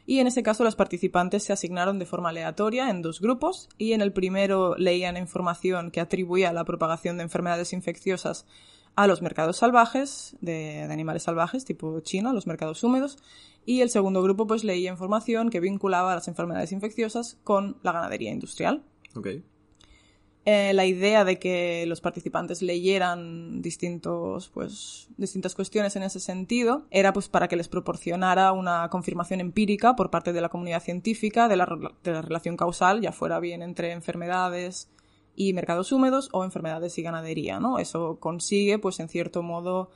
Y en ese caso las participantes se asignaron de forma aleatoria en dos grupos y en el primero leían información que atribuía la propagación de enfermedades infecciosas a los mercados salvajes, de, animales salvajes, tipo China, los mercados húmedos, y el segundo grupo pues leía información que vinculaba las enfermedades infecciosas con la ganadería industrial. Okay. Eh, la idea de que los participantes leyeran distintos, pues, distintas cuestiones en ese sentido era pues para que les proporcionara una confirmación empírica por parte de la comunidad científica de la, de la relación causal, ya fuera bien entre enfermedades y mercados húmedos o enfermedades y ganadería, ¿no? Eso consigue, pues, en cierto modo,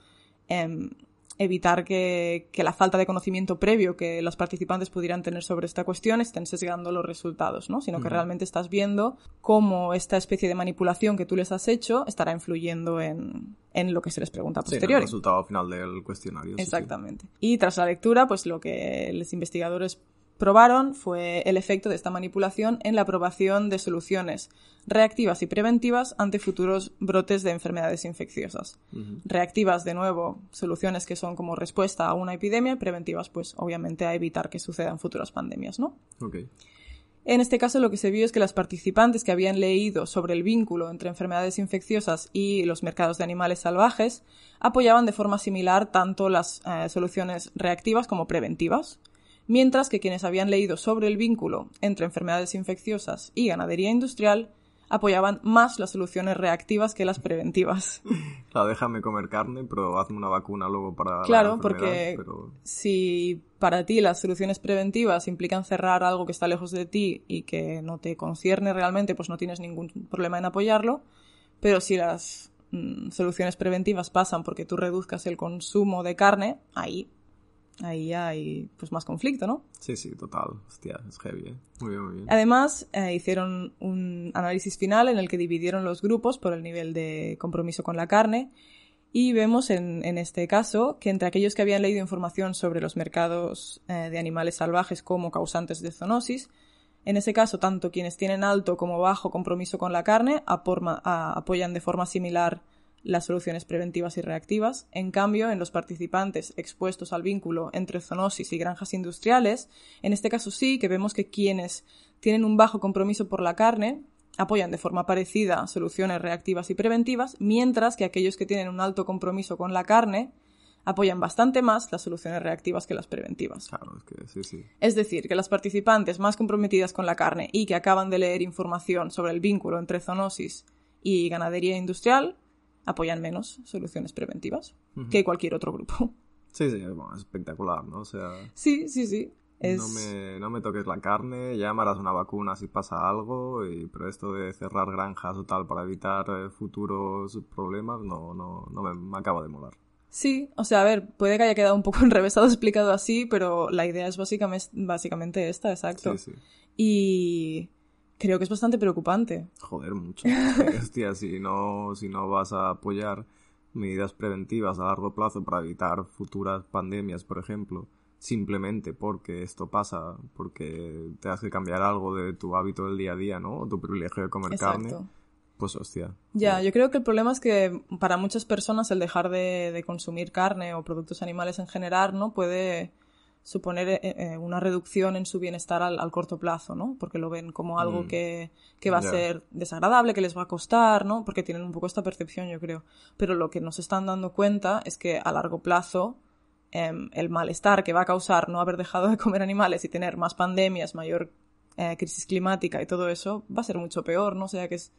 em, evitar que, la falta de conocimiento previo que los participantes pudieran tener sobre esta cuestión estén sesgando los resultados, ¿no? Sino que realmente estás viendo cómo esta especie de manipulación que tú les has hecho estará influyendo en, lo que se les pregunta a posteriori. el resultado final del cuestionario. Exactamente. Y tras la lectura, pues lo que los investigadores probaron fue el efecto de esta manipulación en la aprobación de soluciones reactivas y preventivas ante futuros brotes de enfermedades infecciosas. Reactivas, de nuevo, soluciones que son como respuesta a una epidemia, y preventivas, pues obviamente a evitar que sucedan futuras pandemias, ¿no? En este caso lo que se vio es que las participantes que habían leído sobre el vínculo entre enfermedades infecciosas y los mercados de animales salvajes apoyaban de forma similar tanto las eh, soluciones reactivas como preventivas mientras que quienes habían leído sobre el vínculo entre enfermedades infecciosas y ganadería industrial apoyaban más las soluciones reactivas que las preventivas. <laughs> Claro, déjame comer carne, pero hazme una vacuna luego para. Claro, porque si para ti las soluciones preventivas implican cerrar algo que está lejos de ti y que no te concierne realmente, pues no tienes ningún problema en apoyarlo. Pero si las mm, soluciones preventivas pasan porque tú reduzcas el consumo de carne, ahí ahí hay pues más conflicto, ¿no? Sí, sí, total. Hostia, es heavy, ¿eh? Muy bien, muy bien. Además, eh, hicieron un análisis final en el que dividieron los grupos por el nivel de compromiso con la carne y vemos en, en este caso que entre aquellos que habían leído información sobre los mercados eh, de animales salvajes como causantes de zoonosis, en ese caso, tanto quienes tienen alto como bajo compromiso con la carne apoyan de forma similar las soluciones preventivas y reactivas. En cambio, en los participantes expuestos al vínculo entre zoonosis y granjas industriales, en este caso sí que vemos que quienes tienen un bajo compromiso por la carne apoyan de forma parecida soluciones reactivas y preventivas, mientras que aquellos que tienen un alto compromiso con la carne apoyan bastante más las soluciones reactivas que las preventivas. Claro, es que sí, sí. Es decir, que las participantes más comprometidas con la carne y que acaban de leer información sobre el vínculo entre zoonosis y ganadería industrial apoyan menos soluciones preventivas que cualquier otro grupo. Sí, sí, es espectacular, ¿no? O sea... Sí, sí, sí. No, me, no me toques la carne, ya me harás una vacuna si pasa algo, y, pero esto de cerrar granjas o tal para evitar eh, futuros problemas no, no, no me, me acaba de molar. Sí, o sea, a ver, puede que haya quedado un poco <laughs> enrevesado explicado así, pero la idea es básicamente, básicamente esta, exacto. Sí, sí. Y creo que es bastante preocupante. Joder, mucho. <laughs> Hostia, si no, si no vas a apoyar medidas preventivas a largo plazo para evitar futuras pandemias, por ejemplo, simplemente porque esto pasa, porque te hace cambiar algo de tu hábito del día a día, ¿no? O tu privilegio de comer carne, pues hostia. Ya, yo creo que el problema es que para muchas personas el dejar de, de consumir carne o productos animales en general, ¿no? Puede suponer eh, eh, una reducción en su bienestar al, al corto plazo, ¿no? Porque lo ven como algo Mm. que, que va a ser desagradable, que les va a costar, ¿no? Porque tienen un poco esta percepción, yo creo. Pero lo que nos están dando cuenta es que a largo plazo em, el malestar que va a causar no haber dejado de comer animales y tener más pandemias, mayor eh, crisis climática y todo eso, va a ser mucho peor, ¿no? O sea que es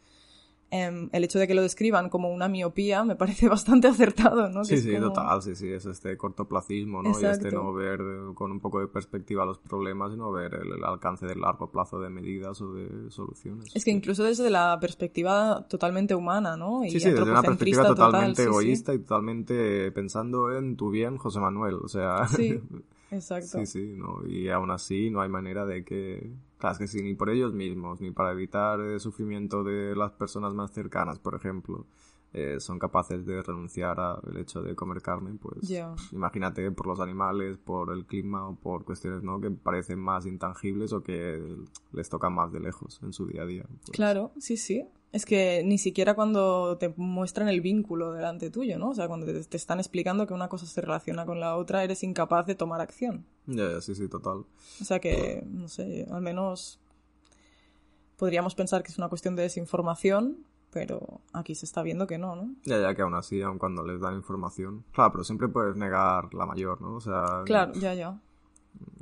em, el hecho de que lo describan como una miopía me parece <laughs> bastante acertado, ¿no? Que Sí, sí, como- total, sí, sí, es este cortoplacismo, ¿no? Y este Exacto. no ver eh, con un poco de perspectiva los problemas, sino ver el, alcance del largo plazo de medidas o de soluciones. Es que incluso desde la perspectiva totalmente humana, ¿no? Y Sí, sí, desde una perspectiva total, totalmente sí, sí. egoísta y totalmente pensando en tu bien, José Manuel. O sea, Sí, <laughs> exacto. sí, sí, ¿no? Y aún así no hay manera de que... Claro, es que sí, ni por ellos mismos, ni para evitar el sufrimiento de las personas más cercanas, por ejemplo, eh, son capaces de renunciar al hecho de comer carne, pues imagínate por los animales, por el clima o por cuestiones, ¿no? Que parecen más intangibles o que les tocan más de lejos en su día a día. pues. Claro, sí, sí. Es que ni siquiera cuando te muestran el vínculo delante tuyo, ¿no? O sea, cuando te, te están explicando que una cosa se relaciona con la otra, eres incapaz de tomar acción. Ya, ya, sí, sí, total. O sea que, no sé, al menos podríamos pensar que es una cuestión de desinformación, pero aquí se está viendo que no, ¿no? Ya, ya que aún así, aun cuando les dan información. Claro, pero siempre puedes negar la mayor, ¿no? O sea, Claro, ya, ya.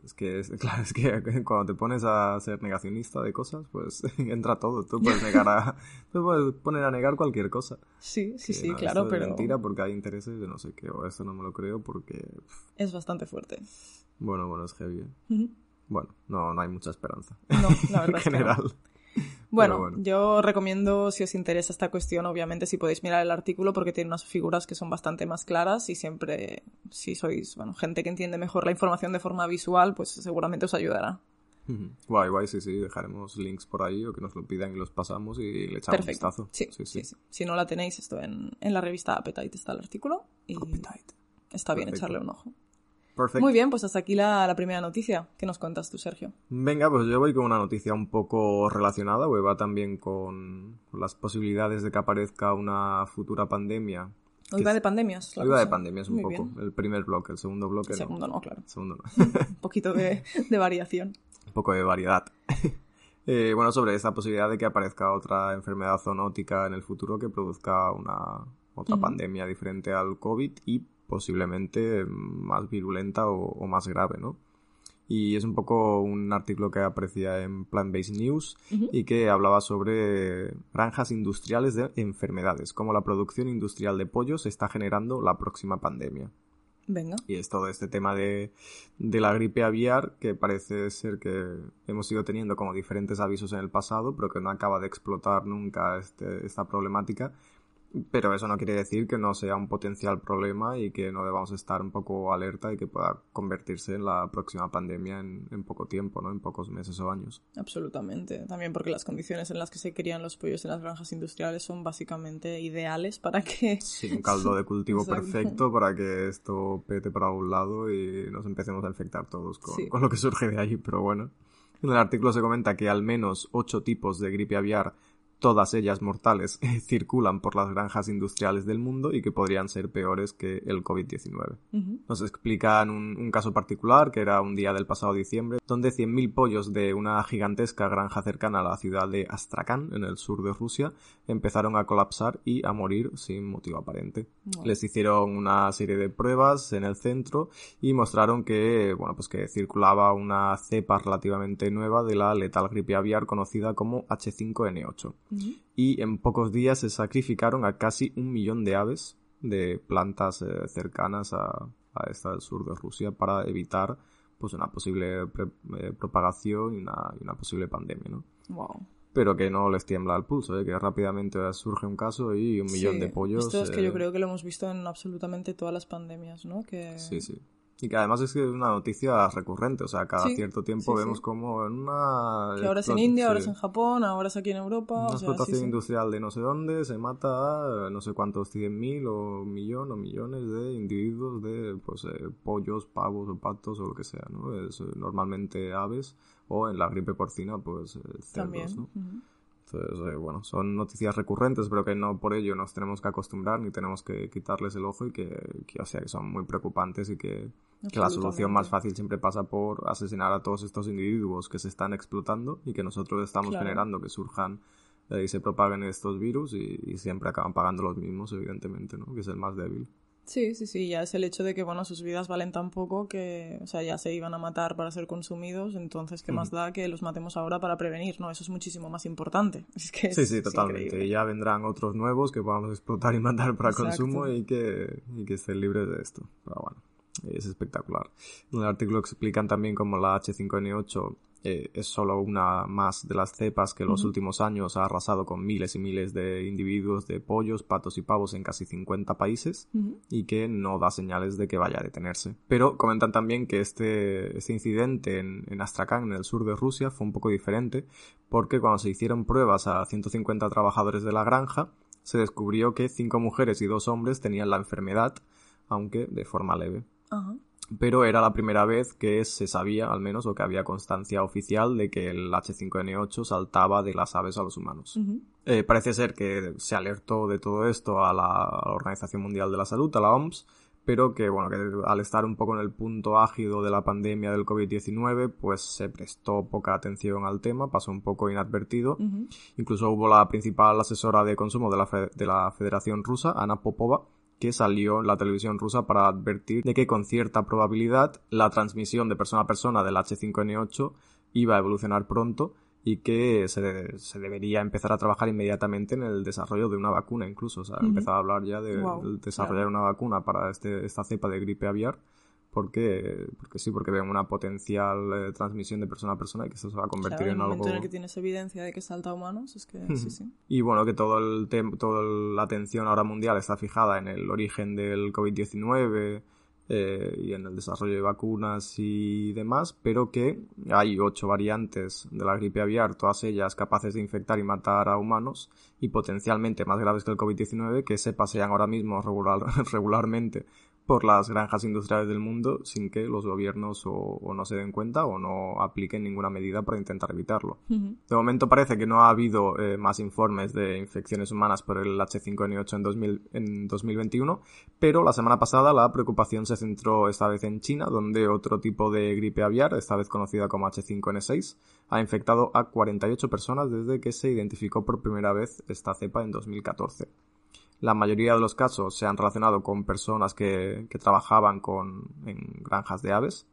Es que, es, <laughs> claro, es que cuando te pones a ser negacionista de cosas, pues <laughs> entra todo. Tú puedes negar a, <laughs> tú puedes poner a negar cualquier cosa. Sí, sí, Que, sí, no, claro, esto es pero mentira porque hay intereses de no sé qué, o esto no me lo creo porque, pff, es bastante fuerte. bueno, bueno, es heavy. ¿eh? Bueno, no, no hay mucha esperanza. No, la en verdad es que no. Bueno, bueno. yo recomiendo, si os interesa esta cuestión, obviamente, si podéis mirar el artículo, porque tiene unas figuras que son bastante más claras y siempre, si sois, bueno, gente que entiende mejor la información de forma visual, pues seguramente os ayudará. Guay, guay, sí, sí, dejaremos links por ahí o que nos lo pidan y los pasamos y le echamos Perfecto. un vistazo. Sí, sí, sí. Si no la tenéis, esto en, en la revista Appetite está el artículo y Appetite. está bien Perfecto. echarle un ojo. Perfecto. Muy bien, pues hasta aquí la, la primera noticia. ¿Qué nos cuentas tú, Sergio? Venga, pues yo voy con una noticia un poco relacionada, porque va también con, con las posibilidades de que aparezca una futura pandemia. Hoy va de pandemias. Hoy va de pandemias un Muy poco. bien. El primer bloque, el segundo bloque El no. segundo no, claro. El segundo no. <laughs> Un poquito de, de variación. un poco de variedad. <laughs> Eh, bueno, sobre esta posibilidad de que aparezca otra enfermedad zoonótica en el futuro que produzca una otra Ujú. pandemia diferente al COVID y posiblemente más virulenta o, o más grave, ¿no? Y es un poco un artículo que aparecía en Plant Based News y que hablaba sobre granjas industriales de enfermedades, cómo la producción industrial de pollos está generando la próxima pandemia. Venga. Y es todo este tema de, de la gripe aviar que parece ser que hemos ido teniendo como diferentes avisos en el pasado, pero que no acaba de explotar nunca este- esta problemática. Pero eso no quiere decir que no sea un potencial problema y que no debamos estar un poco alerta y que pueda convertirse en la próxima pandemia en, en poco tiempo, ¿no? En pocos meses o años. Absolutamente. También porque las condiciones en las que se crían los pollos en las granjas industriales son básicamente ideales para que... Sí, un caldo de cultivo <laughs> perfecto para que esto pete para un lado y nos empecemos a infectar todos con, Sí. con lo que surge de ahí, pero bueno. En el artículo se comenta que al menos ocho tipos de gripe aviar, todas ellas mortales, <laughs> circulan por las granjas industriales del mundo y que podrían ser peores que el COVID-19. Ujú. Nos explican un, un caso particular, que era un día del pasado diciembre, donde 100.000 pollos de una gigantesca granja cercana a la ciudad de Astrakhan, en el sur de Rusia, empezaron a colapsar y a morir sin motivo aparente. Les hicieron una serie de pruebas en el centro y mostraron que, bueno, pues que circulaba una cepa relativamente nueva de la letal gripe aviar conocida como H5N8 Y en pocos días se sacrificaron a casi un millón de aves de plantas eh, cercanas a, a esta del sur de Rusia para evitar pues una posible pre- eh, propagación y una, y una posible pandemia, ¿no? Wow. pero que no les tiembla el pulso, ¿eh? que rápidamente surge un caso y un millón de pollos. Esto es que yo eh, creo que lo hemos visto en absolutamente todas las pandemias, ¿no? Que... Sí, sí. Y que además es que es una noticia recurrente, o sea, cada Sí, cierto tiempo sí, vemos sí. como en una... Que ahora es en India, ahora es en Japón, ahora es aquí en Europa. Una o explotación industrial de no sé dónde se mata a no sé cuántos cien mil o millón o millones de individuos de pues eh, pollos, pavos o patos o lo que sea, ¿no? Es eh, normalmente aves o en la gripe porcina pues eh, cerdos, También. Entonces, eh, bueno, son noticias recurrentes, pero que no por ello nos tenemos que acostumbrar ni tenemos que quitarles el ojo y que, que, o sea, que son muy preocupantes y que, que la solución más fácil siempre pasa por asesinar a todos estos individuos que se están explotando y que nosotros estamos Claro. generando que surjan eh, y se propaguen estos virus y, y siempre acaban pagando los mismos, evidentemente, ¿no? Que es el más débil. Sí, sí, sí, ya es el hecho de que, bueno, sus vidas valen tan poco que, o sea, ya se iban a matar para ser consumidos, entonces, ¿qué más da que los matemos ahora para prevenir? No, eso es muchísimo más importante. <laughs> Es que Sí, es- sí, totalmente. increíble. Y ya vendrán otros nuevos que podamos explotar y mandar para Exacto. consumo y que, y que estén libres de esto. Pero bueno, es espectacular. En el artículo explican también cómo la H5N8 eh, es solo una más de las cepas que en los últimos años ha arrasado con miles y miles de individuos de pollos, patos y pavos en casi 50 países y que no da señales de que vaya a detenerse. Pero comentan también que este, este incidente en, en Astrakhan, en el sur de Rusia, fue un poco diferente porque cuando se hicieron pruebas a 150 trabajadores de la granja, se descubrió que cinco mujeres y dos hombres tenían la enfermedad, aunque de forma leve. Pero era la primera vez que se sabía, al menos, o que había constancia oficial de que el H5N8 saltaba de las aves a los humanos. Eh, parece ser que se alertó de todo esto a la, a la Organización Mundial de la Salud, a la OMS, pero que, bueno, que al estar un poco en el punto ágido de la pandemia del COVID-19, pues se prestó poca atención al tema, pasó un poco inadvertido. Incluso hubo la principal asesora de consumo de la, de la Federación Rusa, Ana Popova, que salió la televisión rusa para advertir de que con cierta probabilidad la transmisión de persona a persona del H5N8 iba a evolucionar pronto y que se, de- se debería empezar a trabajar inmediatamente en el desarrollo de una vacuna incluso. O sea, empezaba a hablar ya de desarrollar una vacuna para este, esta cepa de gripe aviar porque, porque sí, porque ven una potencial eh, transmisión de persona a persona y que eso se va a convertir Claro, en en el algo... momento en el que tienes evidencia de que salta a humanos, es que sí, sí. Y bueno, que todo el toda la atención ahora mundial está fijada en el origen del COVID-19 eh, y en el desarrollo de vacunas y demás, pero que hay ocho variantes de la gripe aviar, todas ellas capaces de infectar y matar a humanos y potencialmente más graves que el COVID-19, que se pasean ahora mismo regular- <laughs> regularmente por las granjas industriales del mundo sin que los gobiernos o, o no se den cuenta o no apliquen ninguna medida para intentar evitarlo. De momento parece que no ha habido eh, más informes de infecciones humanas por el H5N8 en, 2000 en 2021, pero la semana pasada la preocupación se centró esta vez en China, donde otro tipo de gripe aviar, esta vez conocida como H5N6, ha infectado a 48 personas desde que se identificó por primera vez esta cepa en 2014. La mayoría de los casos se han relacionado con personas que, que trabajaban con, en granjas de aves,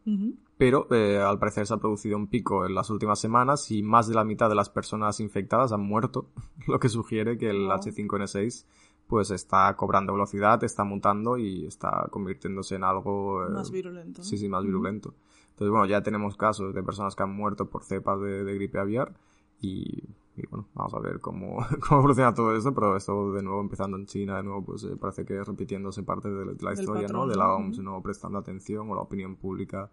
pero eh, al parecer se ha producido un pico en las últimas semanas y más de la mitad de las personas infectadas han muerto, <laughs> lo que sugiere que el Wow. H5N6 pues está cobrando velocidad, está mutando y está convirtiéndose en algo eh, Más virulento. ¿no? sí, sí, más virulento. Entonces, bueno, ya tenemos casos de personas que han muerto por cepas de, de gripe aviar y, y, bueno, vamos a ver cómo, <laughs> cómo evoluciona todo esto, pero esto de nuevo empezando en China, de nuevo pues eh, parece que repitiéndose parte de, la- historia, patrón, ¿no? De la OMS no prestando atención o la opinión pública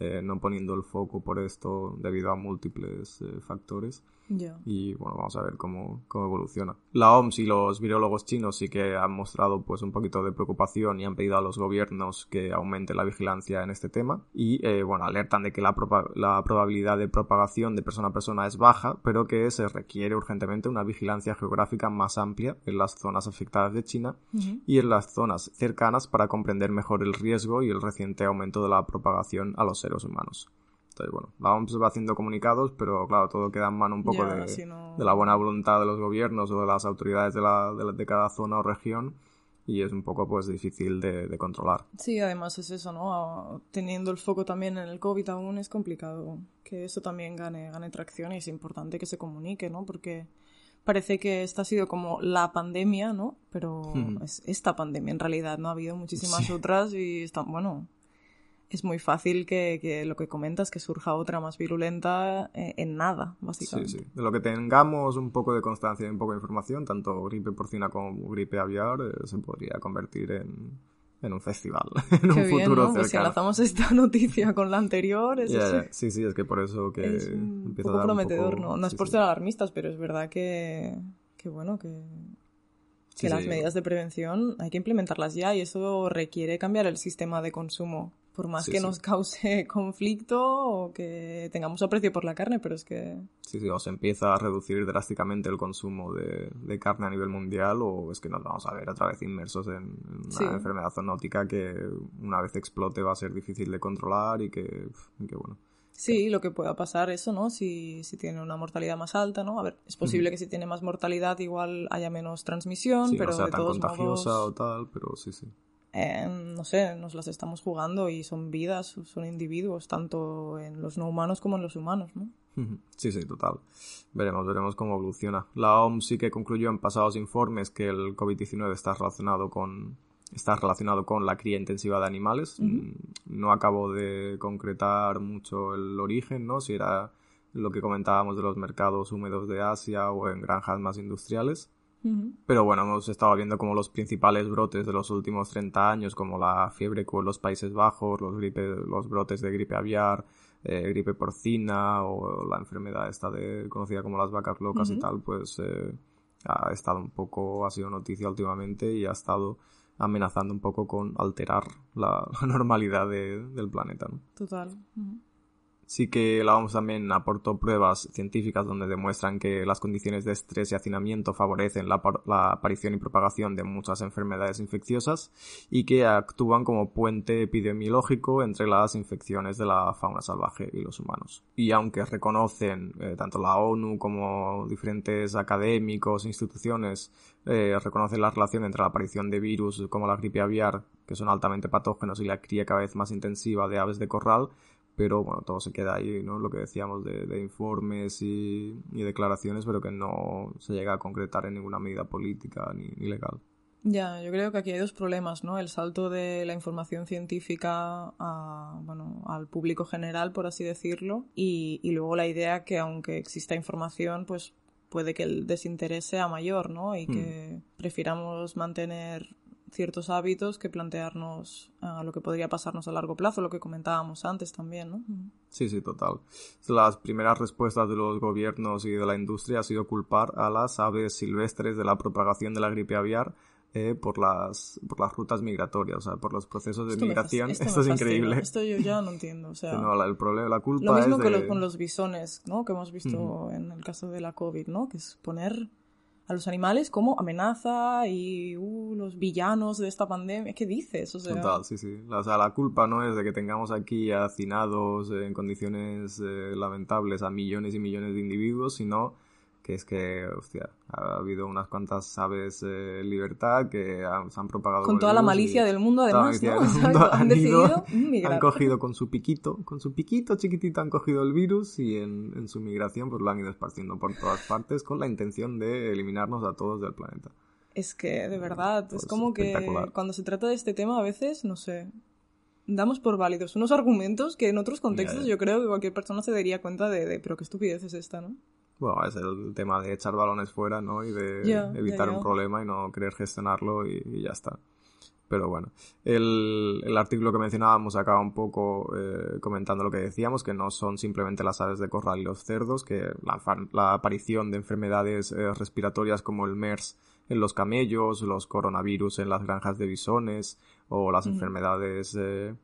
eh, no poniendo el foco por esto debido a múltiples eh, factores Ya. y bueno, vamos a ver cómo, cómo evoluciona. La OMS y los virólogos chinos sí que han mostrado pues un poquito de preocupación y han pedido a los gobiernos que aumente la vigilancia en este tema y eh, bueno, alertan de que la, la probabilidad de propagación de persona a persona es baja, pero que se requiere urgentemente una vigilancia geográfica más amplia en las zonas afectadas de China Ujú. y en las zonas cercanas para comprender mejor el riesgo y el reciente aumento de la propagación a los seres humanos. Entonces, bueno, la OMS va haciendo comunicados, pero claro, todo queda en mano un poco de, si no- de la buena voluntad de los gobiernos o de las autoridades de, la, de, la- de cada zona o región y es un poco pues difícil de, de controlar. Sí, además es eso, ¿no? Teniendo el foco también en el COVID aún es complicado que eso también gane, gane tracción y es importante que se comunique, ¿no? Porque parece que esta ha sido como la pandemia, ¿no? Pero Ujú. <laughs> es esta pandemia en realidad, ¿no? Ha habido muchísimas Sí. otras y están, bueno, es muy fácil que, que, lo que comentas, que surja otra más virulenta eh, en nada, básicamente. Sí, sí. De lo que tengamos un poco de constancia y un poco de información, tanto gripe porcina como gripe aviar, eh, se podría convertir en, en un festival <laughs> en un futuro ¿no? Pues si enlazamos esta <laughs> noticia con la anterior, es Sí, sí, es que por eso que es un poco prometedor, ¿no? No es por ser alarmistas, pero es verdad que, que bueno, que que las medidas de prevención hay que implementarlas ya y eso requiere cambiar el sistema de consumo. Por más que nos cause <laughs> conflicto o que tengamos aprecio por la carne, pero es que... Sí, sí, o se empieza a reducir drásticamente el consumo de, de carne a nivel mundial o es que nos vamos a ver otra vez inmersos en una enfermedad zoonótica que una vez explote va a ser difícil de controlar y que, y que bueno Sí, lo que pueda pasar eso, ¿no? Si, si tiene una mortalidad más alta, ¿no? A ver, es posible que si tiene más mortalidad igual haya menos transmisión, pero no sea de tan todos contagiosa modos, o tal, pero sí, sí. Eh, no sé, nos las estamos jugando y son vidas, son individuos, tanto en los no humanos como en los humanos, ¿no? Sí, sí, total. Veremos, veremos cómo evoluciona. La OMS sí que concluyó en pasados informes que el COVID-19 está relacionado con está relacionado con la cría intensiva de animales. Mm, No acabo de concretar mucho el origen, ¿no? Si era lo que comentábamos de los mercados húmedos de Asia o en granjas más industriales. Pero bueno, hemos estado viendo como los principales brotes de los últimos 30 años, como la fiebre en los Países Bajos, los, gripe, los brotes de gripe aviar, eh, gripe porcina o la enfermedad esta de, conocida como las vacas locas y tal, pues eh, ha estado un poco, ha sido noticia últimamente y ha estado amenazando un poco con alterar la, <laughs> la normalidad de- del planeta. ¿no? Total. Sí que la OMS también aportó pruebas científicas donde demuestran que las condiciones de estrés y hacinamiento favorecen la, par- la aparición y propagación de muchas enfermedades infecciosas y que actúan como puente epidemiológico entre las infecciones de la fauna salvaje y los humanos. Y aunque reconocen eh, tanto la ONU como diferentes académicos e instituciones eh, reconocen la relación entre la aparición de virus como la gripe aviar, que son altamente patógenos, y la cría cada vez más intensiva de aves de corral, pero bueno, todo se queda ahí, ¿no? Lo que decíamos de, de informes y, y declaraciones, pero que no se llega a concretar en ninguna medida política ni, ni legal. Ya, yo creo que aquí hay dos problemas, ¿no? El salto de la información científica a, bueno, al público general, por así decirlo, y, y luego la idea que aunque exista información, pues puede que el desinterés sea mayor, ¿no? Y que prefiramos mantener ciertos hábitos que plantearnos a lo que podría pasarnos a largo plazo, lo que comentábamos antes también, ¿no? Sí, sí, total. Las primeras respuestas de los gobiernos y de la industria ha sido culpar a las aves silvestres de la propagación de la gripe aviar eh, por, las, por las rutas migratorias, o sea, por los procesos de Esto migración. Esto, es fascina. increíble. Esto yo ya no entiendo, o <laughs> sea... No, la, el problema, la culpa Lo mismo es que de... lo- con los bisones, ¿no? Que hemos visto en el caso de la COVID, ¿no? Que es poner a los animales como amenaza y uh, los villanos de esta pandemia. ¿Qué dices? O sea, Total, sí, sí. La culpa no es de que tengamos aquí hacinados en condiciones eh, lamentables a millones y millones de individuos, sino que es que, hostia, ha habido unas cuantas aves eh, libertad que han- se han propagado con toda la malicia y- del mundo, además, ¿no? del ¿Sabes? <laughs> mundo Han han decidido ido, migrar. han cogido con su piquito, con su piquito chiquitito han cogido el virus y en, en su migración pues lo han ido esparciendo por todas partes con la intención de eliminarnos a todos del planeta. Es que, de verdad, Pues es como que cuando se trata de este tema, a veces, no sé, damos por válidos unos argumentos que en otros contextos yo creo que cualquier persona se daría cuenta de, de, pero qué estupidez es esta, ¿no? Bueno, es el tema de echar balones fuera, ¿no? Y de evitar un problema y no querer gestionarlo y, y ya está. Pero bueno, el, el artículo que mencionábamos acaba un poco eh, comentando lo que decíamos, que no son simplemente las aves de corral y los cerdos, que la, la aparición de enfermedades eh, respiratorias como el MERS en los camellos, los coronavirus en las granjas de bisones o las Ujú. enfermedades, eh,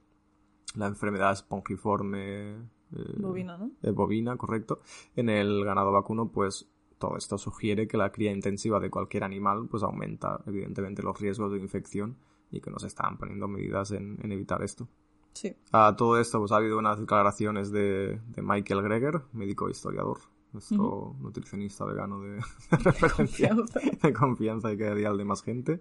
la enfermedad espongiforme eh, Bovina, ¿no? eh, bovina, correcto, en el ganado vacuno, pues todo esto sugiere que la cría intensiva de cualquier animal pues aumenta evidentemente los riesgos de infección y que nos están poniendo medidas en, en evitar esto. Sí. A todo esto pues ha habido unas declaraciones de, de Michael Greger, médico historiador, nuestro nutricionista vegano <laughs> de, de referencia, Confianza. de confianza y que ideal de más gente,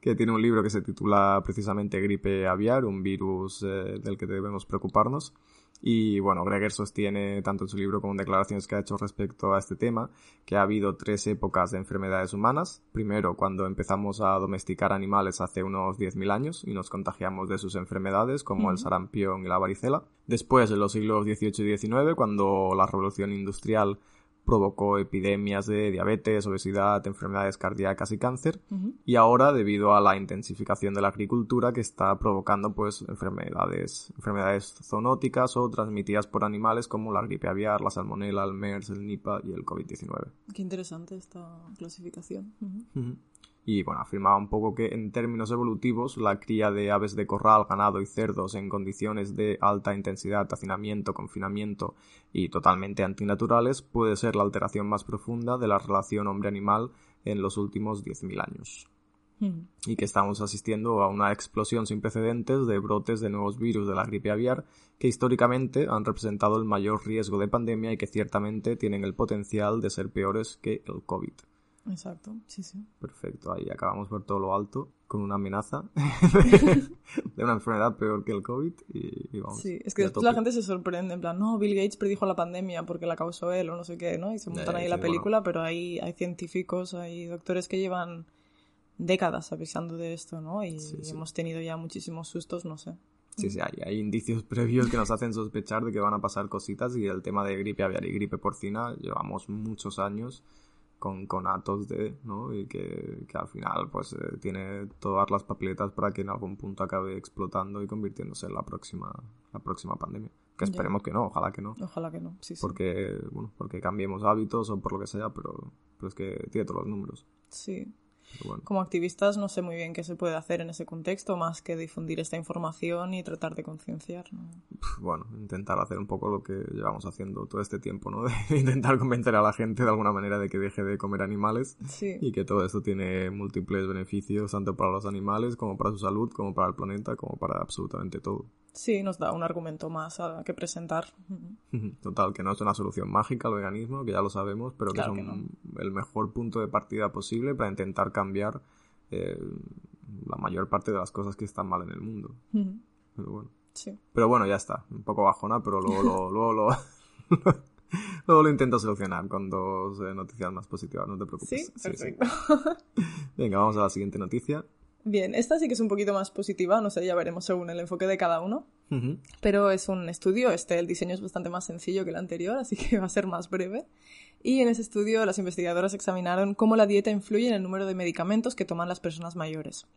que tiene un libro que se titula precisamente Gripe aviar, un virus eh, del que debemos preocuparnos. Y bueno, Greger sostiene, tanto en su libro como en declaraciones que ha hecho respecto a este tema, que ha habido tres épocas de enfermedades humanas. Primero, cuando empezamos a domesticar animales hace unos 10.000 años y nos contagiamos de sus enfermedades, como el sarampión y la varicela. Después, en los siglos XVIII y XIX, cuando la revolución industrial provocó epidemias de diabetes, obesidad, enfermedades cardíacas y cáncer. Y ahora, debido a la intensificación de la agricultura que está provocando pues enfermedades, enfermedades zoonóticas o transmitidas por animales como la gripe aviar, la salmonela, el MERS, el Nipah y el COVID-19. Qué interesante esta clasificación. Y bueno, afirmaba un poco que en términos evolutivos la cría de aves de corral, ganado y cerdos en condiciones de alta intensidad, hacinamiento, confinamiento y totalmente antinaturales puede ser la alteración más profunda de la relación hombre-animal en los últimos 10.000 años. Hmm. Y que estamos asistiendo a una explosión sin precedentes de brotes de nuevos virus de la gripe aviar que históricamente han representado el mayor riesgo de pandemia y que ciertamente tienen el potencial de ser peores que el COVID. Exacto, sí, sí. Perfecto, ahí acabamos por todo lo alto con una amenaza <laughs> de una enfermedad peor que el COVID y, vamos. Sí, es que después la gente se sorprende, en plan, no, Bill Gates predijo la pandemia porque la causó él o no sé qué, ¿no? Y se montan ahí la película, pero hay, hay científicos, hay doctores que llevan décadas avisando de esto, ¿no? Y hemos tenido ya muchísimos sustos, no sé. Sí, sí, hay, hay indicios <laughs> previos que nos hacen sospechar de que van a pasar cositas y el tema de gripe aviar y gripe porcina llevamos muchos años con, con atos de, ¿no? Y que, al final, pues, eh, tiene todas las papeletas para que en algún punto acabe explotando y convirtiéndose en la próxima, la próxima pandemia. Que esperemos que no, ojalá que no. Ojalá que no, sí, sí. Porque, bueno, porque cambiemos hábitos o por lo que sea, pero, pero es que tiene todos los números. Sí, como activistas no sé muy bien qué se puede hacer en ese contexto más que difundir esta información y tratar de concienciar. Bueno, intentar hacer un poco lo que llevamos haciendo todo este tiempo, ¿no? <laughs> De intentar convencer a la gente de alguna manera de que deje de comer animales y que todo esto tiene múltiples beneficios tanto para los animales como para su salud, como para el planeta, como para absolutamente todo. Sí, nos da un argumento más a que presentar. <laughs> Total, que no es una solución mágica el veganismo, que ya lo sabemos, pero que es el mejor punto de partida posible para intentar cambiar eh, la mayor parte de las cosas que están mal en el mundo. Pero bueno. Sí. Pero bueno, ya está. Un poco bajona, pero luego lo, <laughs> luego lo, <laughs> luego lo intento solucionar con dos eh, noticias más positivas, no te preocupes. Sí, perfecto. <laughs> Venga, vamos a la siguiente noticia. Bien, esta sí que es un poquito más positiva, no sé, ya veremos según el enfoque de cada uno. Pero es un estudio, este, el diseño es bastante más sencillo que el anterior, así que va a ser más breve. Y en ese estudio las investigadoras examinaron cómo la dieta influye en el número de medicamentos que toman las personas mayores.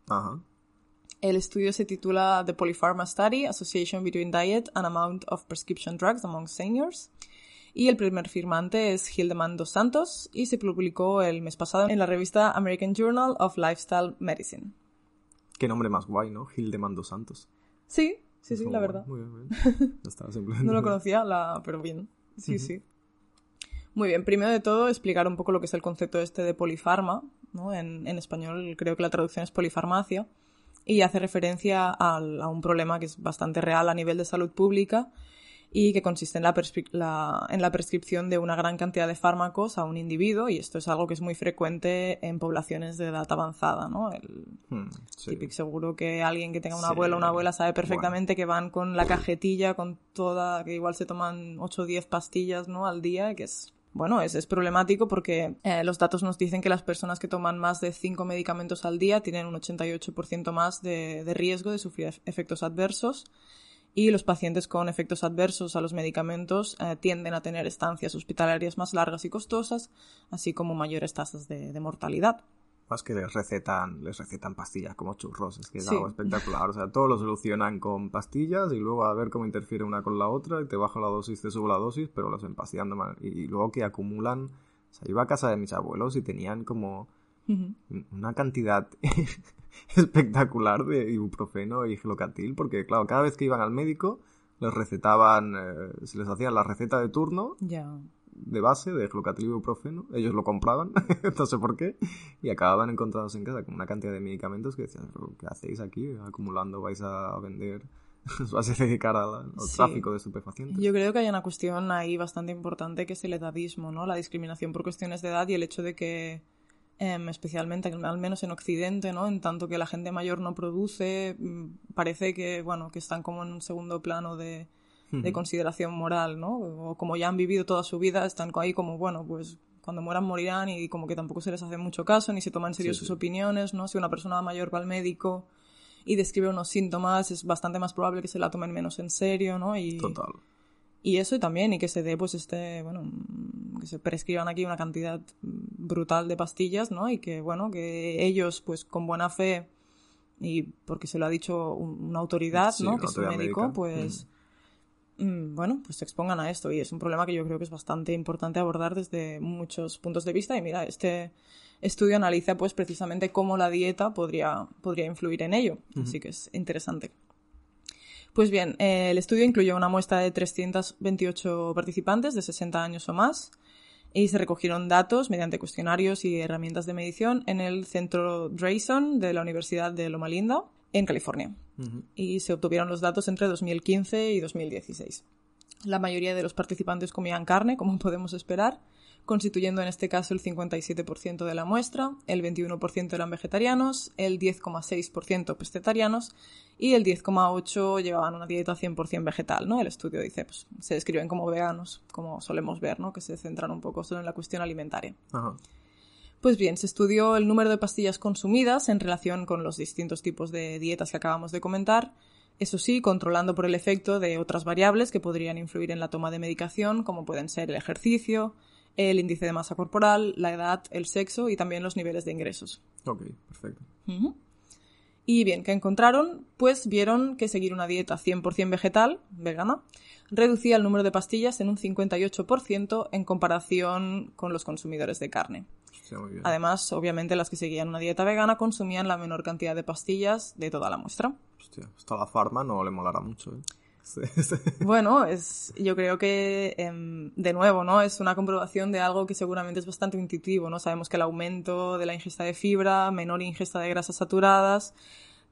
El estudio se titula The Polypharma Study, Association Between Diet and Amount of Prescription Drugs Among Seniors. Y el primer firmante es Hildeman dos Santos y se publicó el mes pasado en la revista American Journal of Lifestyle Medicine. Qué nombre más guay, ¿no? Gildemando Santos. Sí, sí, sí, la verdad. Muy bien, Ya <laughs> está, simplemente. no lo conocía, la... pero bien. Sí, sí. Muy bien, primero de todo explicar un poco lo que es el concepto este de polifarma, ¿no? En, en español creo que la traducción es polifarmacia y hace referencia a un problema que es bastante real a nivel de salud pública y que consiste en la, en la prescripción de una gran cantidad de fármacos a un individuo y esto es algo que es muy frecuente en poblaciones de edad avanzada, ¿no? El hmm, típico seguro que alguien que tenga un abuelo o una abuela sabe perfectamente que van con la cajetilla, con toda, que igual se toman 8 o 10 pastillas, ¿no? Al día, que es bueno, es, es problemático porque eh, los datos nos dicen que las personas que toman más de 5 medicamentos al día tienen un 88% más de, riesgo de sufrir efectos adversos y los pacientes con efectos adversos a los medicamentos eh, tienden a tener estancias hospitalarias más largas y costosas, así como mayores tasas de, mortalidad. Más que les recetan, les recetan pastillas como churros, es que es algo espectacular. O sea, todo lo solucionan con pastillas y luego a ver cómo interfiere una con la otra y te baja la dosis, te sube la dosis, pero los empastillando mal. Y, luego que acumulan. O sea, iba a casa de mis abuelos y tenían como una cantidad <laughs> espectacular de ibuprofeno y gelocatil, porque claro, cada vez que iban al médico les recetaban, eh, se les hacía la receta de turno de base de gelocatil y ibuprofeno, ellos lo compraban, <laughs> no sé por qué, y acababan encontrados en casa con una cantidad de medicamentos que decían, ¿qué hacéis aquí? Acumulando, vais a vender <laughs> vas a dedicar al, tráfico de estupefacientes. Yo creo que hay una cuestión ahí bastante importante que es el edadismo, ¿no? La discriminación por cuestiones de edad y el hecho de que Em, especialmente al menos en Occidente, ¿no? En tanto que la gente mayor no produce, mm, parece que, bueno, que están como en un segundo plano de, de consideración moral, ¿no? O como ya han vivido toda su vida, están ahí como, bueno, pues cuando mueran morirán y como que tampoco se les hace mucho caso ni se toman en serio sus opiniones, ¿no? Si una persona mayor va al médico y describe unos síntomas, es bastante más probable que se la tomen menos en serio, ¿no? Y, Total. y eso y también, y que se dé, pues, este, bueno, que se prescriban aquí una cantidad brutal de pastillas, ¿no? Y que, bueno, que ellos, pues, con buena fe y porque se lo ha dicho un- una autoridad, Sí, ¿no? Que es un médico, médica. pues, mm, bueno, pues se expongan a esto. Y es un problema que yo creo que es bastante importante abordar desde muchos puntos de vista. Y mira, este estudio analiza, pues, precisamente cómo la dieta podría, podría influir en ello. Así que es interesante. Pues bien, eh, el estudio incluyó una muestra de 328 participantes de 60 años o más y se recogieron datos mediante cuestionarios y herramientas de medición en el centro Drayson de la Universidad de Loma Linda, en California. Y se obtuvieron los datos entre 2015 y 2016. La mayoría de los participantes comían carne, como podemos esperar, constituyendo en este caso el 57% de la muestra, el 21% eran vegetarianos, el 10,6% pescetarianos y el 10,8% llevaban una dieta 100% vegetal, ¿no? El estudio dice, pues se describen como veganos, como solemos ver, ¿no? Que se centran un poco solo en la cuestión alimentaria. Ajá. Pues bien, se estudió el número de pastillas consumidas en relación con los distintos tipos de dietas que acabamos de comentar, eso sí, controlando por el efecto de otras variables que podrían influir en la toma de medicación, como pueden ser el ejercicio, el índice de masa corporal, la edad, el sexo y también los niveles de ingresos. Ok, perfecto. Y bien, ¿qué encontraron? Pues vieron que seguir una dieta 100% vegetal, vegana, reducía el número de pastillas en un 58% en comparación con los consumidores de carne. Hostia, muy bien. Además, obviamente, las que seguían una dieta vegana consumían la menor cantidad de pastillas de toda la muestra. Hostia, esto a la farma no le molará mucho, ¿eh? <laughs> Sí, sí. Bueno, es, yo creo que, em, de nuevo, ¿no? Es una comprobación de algo que seguramente es bastante intuitivo, ¿no? Sabemos que el aumento de la ingesta de fibra, menor ingesta de grasas saturadas,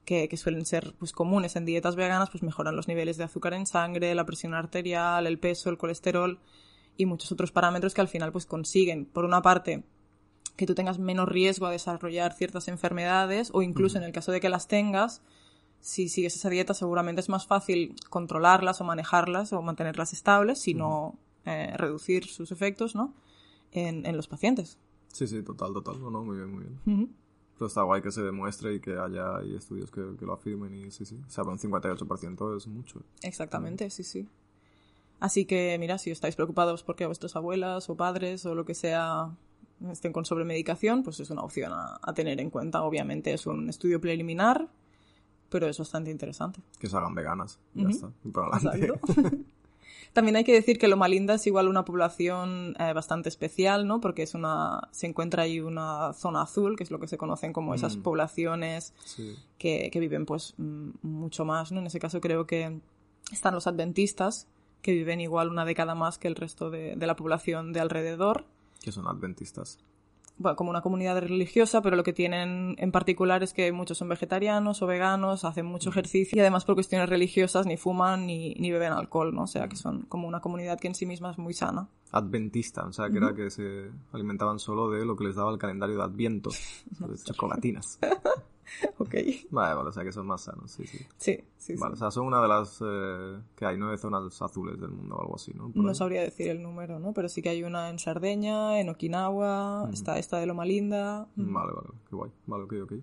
que, que suelen ser pues, comunes en dietas veganas, pues mejoran los niveles de azúcar en sangre, la presión arterial, el peso, el colesterol y muchos otros parámetros que al final pues consiguen, por una parte, que tú tengas menos riesgo a desarrollar ciertas enfermedades o incluso en el caso de que las tengas, si sigues esa dieta seguramente es más fácil controlarlas o manejarlas o mantenerlas estables, sino eh, reducir sus efectos, ¿no? En, en los pacientes. Sí, sí, total, total. No, no, muy bien, muy bien. Pero está guay que se demuestre y que haya hay estudios que, que lo afirmen y sí, sí. O sea, un 58% es mucho. Exactamente, sí, sí. Así que, mira, si estáis preocupados porque vuestras abuelas o padres o lo que sea estén con sobremedicación, pues es una opción a, a tener en cuenta. Obviamente es un estudio preliminar, pero es bastante interesante. Que se hagan veganas. Ya está. Para adelante. <laughs> También hay que decir que Loma Linda es igual una población eh, bastante especial, ¿no? Porque es una, se encuentra ahí una zona azul, que es lo que se conocen como esas Mm. poblaciones Sí. que, que viven pues mm, mucho más, ¿no? En ese caso creo que están los adventistas, que viven igual una década más que el resto de, de la población de alrededor. Que son adventistas. Bueno, como una comunidad religiosa, pero lo que tienen en particular es que muchos son vegetarianos o veganos, hacen mucho ejercicio y además por cuestiones religiosas ni fuman ni, ni beben alcohol, ¿no? O sea que son como una comunidad que en sí misma es muy sana. Adventista, o sea, que era que se alimentaban solo de lo que les daba el calendario de Adviento. <laughs> de chocolatinas. <laughs> <laughs> Ok. Vale, vale, o sea, que son más sanos, sí, sí. Sí, sí, sí. Vale, o sea, son una de las eh, que hay nueve zonas azules del mundo o algo así, ¿no? Por No ahí. sabría decir el número, ¿no? Pero sí que hay una en Sardeña, en Okinawa, está esta de Loma Linda. mm. Vale, vale, qué guay. Vale, ok, ok.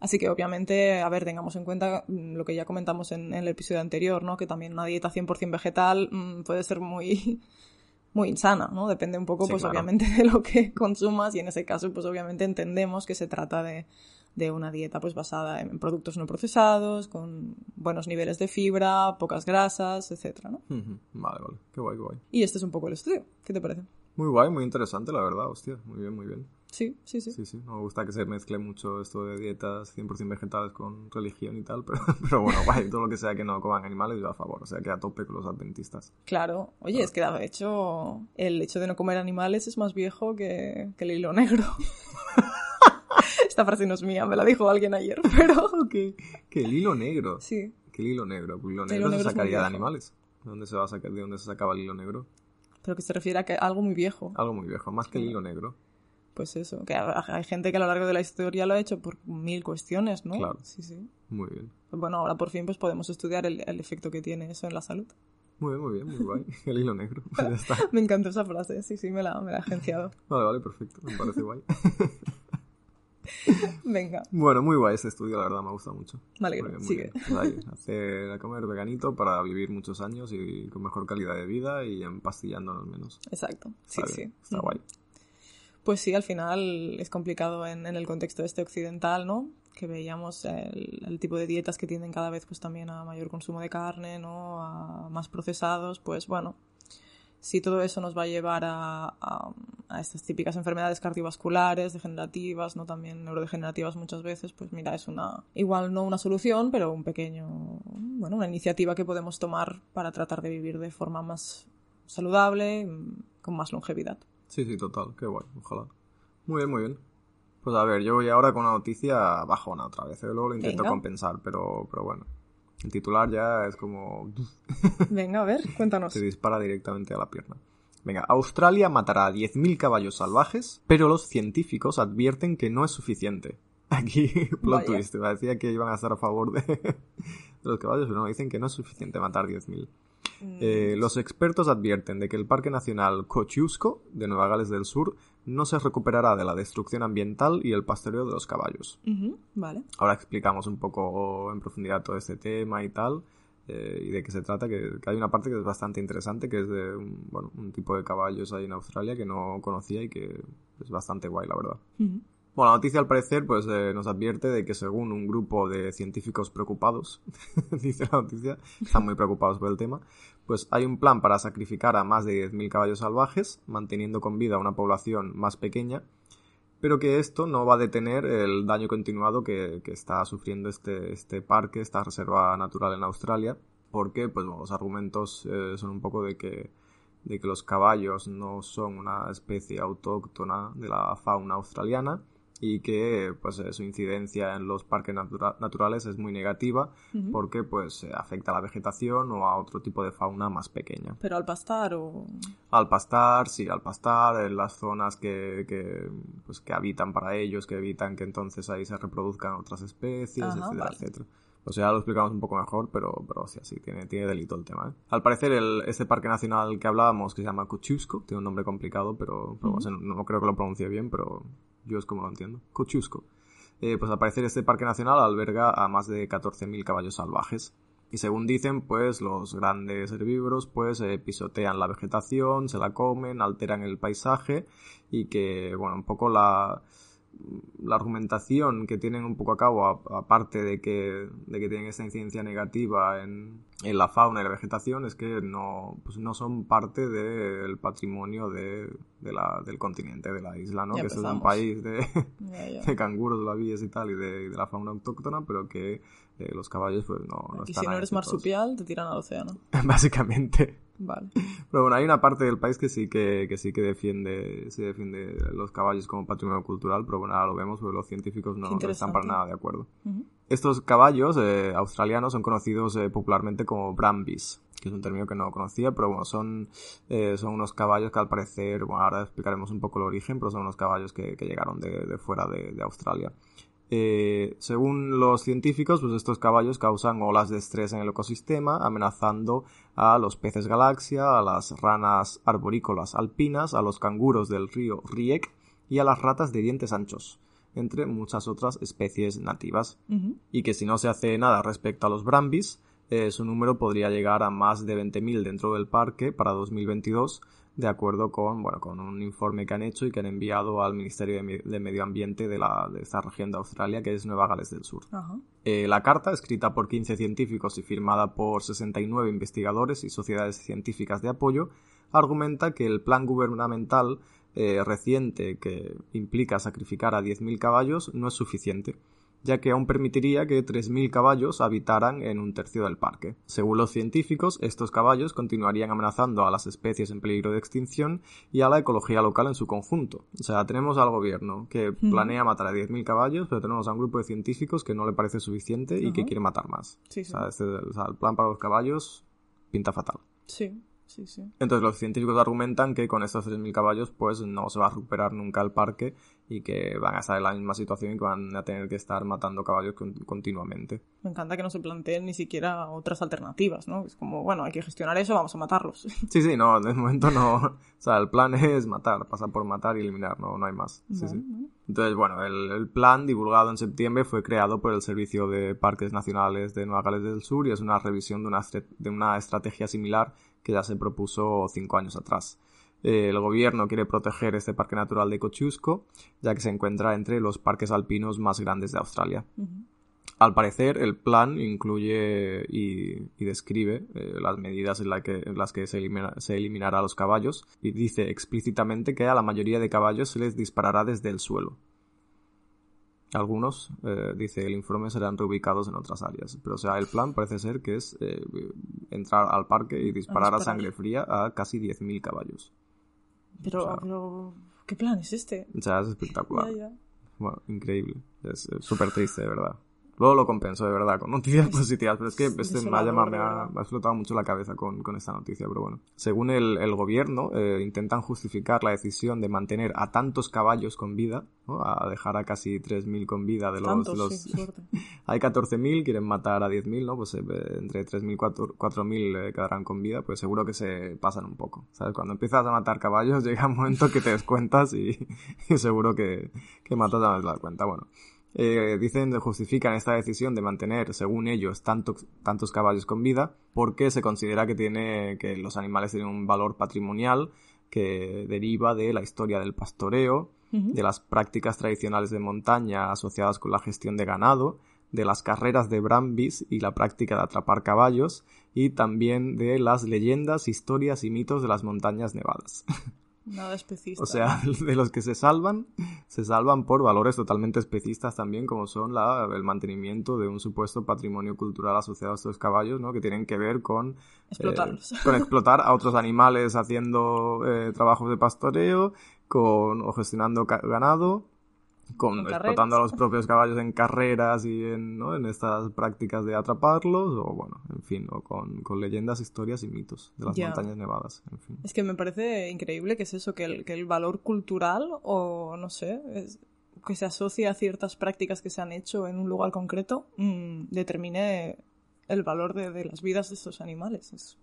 Así que obviamente, a ver, tengamos en cuenta mm, lo que ya comentamos en, en el episodio anterior, ¿no? Que también una dieta 100% vegetal mm, puede ser muy, <laughs> muy insana, ¿no? Depende un poco, Sí, pues claro. obviamente, <laughs> de lo que consumas y en ese caso, pues obviamente entendemos que se trata de, de una dieta pues basada en productos no procesados, con buenos niveles de fibra, pocas grasas, etcétera, ¿no? Vale, vale. Qué guay, qué guay. Y este es un poco el estudio. ¿Qué te parece? Muy guay, muy interesante, la verdad, hostia. Muy bien, muy bien. Sí, sí, sí. Sí, sí. No me gusta que se mezcle mucho esto de dietas 100% vegetales con religión y tal, <laughs> pero, pero bueno, guay. Todo lo que sea que no coman animales, yo a favor. O sea, que a tope con los adventistas. Claro. Oye, es que de hecho el hecho de no comer animales es más viejo que, que el hilo negro. <laughs> Esta frase no es mía, me la dijo alguien ayer, <laughs> pero... Que, que el hilo negro. Sí. Que el hilo negro. Pues el hilo El negro hilo se negro sacaría de animales. ¿De dónde se va a sacar? ¿De dónde se sacaba el hilo negro? Pero que se refiere a que algo muy viejo. Algo muy viejo, más que el hilo negro. Pues eso, que ha- hay gente que a lo largo de la historia lo ha hecho por mil cuestiones, ¿no? Claro. Sí, sí. Muy bien. Bueno, ahora por fin pues podemos estudiar el, el efecto que tiene eso en la salud. Muy bien, muy bien, muy guay. <laughs> El hilo negro. <laughs> Ya está. Me encantó esa frase, sí, sí, me la, me la he agenciado. Vale, vale, perfecto. Me parece guay. <laughs> Venga, Bueno, muy guay este estudio, la verdad, me ha gustado mucho. muy sigue. bien. Hacer a comer veganito para vivir muchos años y con mejor calidad de vida y empastillándonos menos. Exacto, sí, Está sí. bien, Está guay. Pues sí, al final es complicado en, en el contexto este occidental, ¿no? Que veíamos el, el tipo de dietas que tienden cada vez pues también a mayor consumo de carne, ¿no? A más procesados, pues bueno, si todo eso nos va a llevar a, a- a estas típicas enfermedades cardiovasculares, degenerativas, ¿no? También neurodegenerativas muchas veces, pues mira, es una, igual no una solución, pero un pequeño, bueno, una iniciativa que podemos tomar para tratar de vivir de forma más saludable, con más longevidad. Sí, sí, total. Qué guay, ojalá. Muy bien, muy bien. Pues a ver, yo voy ahora con una noticia bajona otra vez. ¿eh? Luego lo intento Venga. compensar, pero, pero bueno. El titular ya es como... <laughs> Venga, a ver, cuéntanos. Se dispara directamente a la pierna. Venga, Australia matará a 10.000 caballos salvajes, pero los científicos advierten que no es suficiente. <laughs> Aquí, plot Vaya. twist, decía que iban a estar a favor de, <laughs> de los caballos, pero no, dicen que no es suficiente matar 10.000. Mm, Eh, los expertos advierten de que el Parque Nacional Kosciuszko de Nueva Gales del Sur no se recuperará de la destrucción ambiental y el pastoreo de los caballos. vale. Ahora explicamos un poco en profundidad todo este tema y tal, eh, y de qué se trata, que, que hay una parte que es bastante interesante, que es de un, bueno, un tipo de caballos ahí en Australia que no conocía y que es bastante guay, la verdad. Bueno, la noticia al parecer pues eh, nos advierte de que según un grupo de científicos preocupados, <laughs> dice la noticia, están muy preocupados por el tema, pues hay un plan para sacrificar a más de 10.000 caballos salvajes, manteniendo con vida una población más pequeña, pero que esto no va a detener el daño continuado que, que está sufriendo este, este parque, esta reserva natural en Australia, porque pues bueno, los argumentos eh, son un poco de que de que los caballos no son una especie autóctona de la fauna australiana y que pues eh, su incidencia en los parques natura- naturales es muy negativa porque pues eh, afecta a la vegetación o a otro tipo de fauna más pequeña. Pero al pastar o... Al pastar, sí, al pastar, en las zonas que, que, pues, que habitan para ellos, que evitan que entonces ahí se reproduzcan otras especies, Ajá, etcétera, vale. etcétera. O sea, lo explicamos un poco mejor, pero, pero sí, sí, tiene, tiene delito el tema. ¿eh? Al parecer, el, este parque nacional que hablábamos, que se llama Kosciuszko, tiene un nombre complicado, pero, pero, Ujú. o sea, no, no creo que lo pronuncie bien, pero yo es como lo entiendo. Kosciuszko. Eh, pues al parecer este parque nacional alberga a más de 14.000 caballos salvajes. Y según dicen, pues los grandes herbívoros pues eh, pisotean la vegetación, se la comen, alteran el paisaje y que, bueno, un poco la, la argumentación que tienen un poco a cabo, aparte de que, de que tienen esta incidencia negativa en, en la fauna y la vegetación, es que no, pues no son parte del patrimonio de, de la, del continente, de la isla, ¿no? Ya que es un país de, Ya, ya. <laughs> de canguros, lavíes y tal, y de, de la fauna autóctona, pero que eh, los caballos pues no, no están si no eres todos. marsupial, te tiran al océano. <laughs> Básicamente. Vale. Pero bueno, hay una parte del país que sí que, que sí que defiende, defiende los caballos como patrimonio cultural, pero bueno, ahora lo vemos porque los científicos no, están para nada de acuerdo. Estos caballos eh, australianos son conocidos eh, popularmente como brambis, que es un término que no conocía, pero bueno, son, eh, son unos caballos que al parecer, bueno, ahora explicaremos un poco el origen, pero son unos caballos que, que llegaron de, de fuera de, de Australia. Eh, según los científicos, pues estos caballos causan olas de estrés en el ecosistema, amenazando a los peces galaxia, a las ranas arborícolas alpinas, a los canguros del río Riek y a las ratas de dientes anchos, entre muchas otras especies nativas. Y que si no se hace nada respecto a los brambis, eh, su número podría llegar a más de 20.000 dentro del parque para 2022, de acuerdo con, bueno, con un informe que han hecho y que han enviado al Ministerio de, Me- de Medio Ambiente de, la, de esta región de Australia, que es Nueva Gales del Sur. Ajá. Eh, la carta, escrita por 15 científicos y firmada por 69 investigadores y sociedades científicas de apoyo, argumenta que el plan gubernamental eh, reciente que implica sacrificar a 10.000 caballos no es suficiente, ya que aún permitiría que 3.000 caballos habitaran en un tercio del parque. Según los científicos, estos caballos continuarían amenazando a las especies en peligro de extinción y a la ecología local en su conjunto. O sea, tenemos al gobierno que planea matar a 10.000 caballos, pero tenemos a un grupo de científicos que no le parece suficiente y que quiere matar más. Sí, sí. O sea, este- o sea, el plan para los caballos pinta fatal. Sí, sí, sí. Entonces los científicos argumentan que con estos 3.000 caballos pues no se va a recuperar nunca el parque y que van a estar en la misma situación y que van a tener que estar matando caballos continuamente. Me encanta que no se planteen ni siquiera otras alternativas, ¿no? Es como, bueno, hay que gestionar eso, vamos a matarlos. <laughs> Sí, sí, no, de momento no. <laughs> O sea, el plan es matar, pasar por matar y eliminar, no, no hay más. Sí, sí. Entonces, bueno, el, el, plan divulgado en septiembre fue creado por el Servicio de Parques Nacionales de Nueva Gales del Sur y es una revisión de una, de una estrategia similar que ya se propuso cinco años atrás. Eh, el gobierno quiere proteger este parque natural de Cochusco, ya que se encuentra entre los parques alpinos más grandes de Australia. Al parecer, el plan incluye y, describe eh, las medidas en, las que se, eliminará a los caballos y dice explícitamente que a la mayoría de caballos se les disparará desde el suelo. Algunos, eh, dice el informe, serán reubicados en otras áreas. Pero, o sea, el plan parece ser que es entrar al parque y disparar a, sangre fría a casi 10.000 caballos. Pero, ¿qué plan es este? O sea, es espectacular. Bueno, increíble. Es súper triste, de verdad. Luego lo compenso, de verdad, con noticias <laughs> positivas. Pero es que este me, ha llamado, me, ha, explotado mucho la cabeza con, con esta noticia, pero bueno. Según el, el gobierno, eh, intentan justificar la decisión de mantener a tantos caballos con vida, ¿no? a dejar a casi 3.000 con vida de los... Tantos, los... Sí. <laughs> Hay 14.000, quieren matar a 10.000, ¿no? Pues eh, entre 3.000 y 4.000 eh, quedarán con vida, pues seguro que se pasan un poco. ¿Sabes? Cuando empiezas a matar caballos <laughs> llega un momento que te descuentas y, y seguro que, que matas a la cuenta. Bueno, eh, dicen, justifican esta decisión de mantener, según ellos, tantos, tantos caballos con vida, porque se considera que tiene, que los animales tienen un valor patrimonial que deriva de la historia del pastoreo, de las prácticas tradicionales de montaña asociadas con la gestión de ganado, de las carreras de brambis y la práctica de atrapar caballos, y también de las leyendas, historias y mitos de las montañas nevadas. <laughs> Nada especista. O sea, <laughs> de los que se salvan, se salvan por valores totalmente especistas también, como son la, el mantenimiento de un supuesto patrimonio cultural asociado a estos caballos, ¿no? Que tienen que ver con... Explotarlos. Eh, <laughs> con explotar a otros animales haciendo eh, trabajos de pastoreo, con, o gestionando ganado, con, explotando a los propios caballos en carreras y en, ¿no? en estas prácticas de atraparlos, o bueno, en fin, o con, con leyendas, historias y mitos de las montañas nevadas. En fin. Es que me parece increíble que es eso, que el, que el valor cultural, o no sé, es, que se asocia a ciertas prácticas que se han hecho en un lugar concreto, mmm, determine el valor de, de, las vidas de estos animales. Es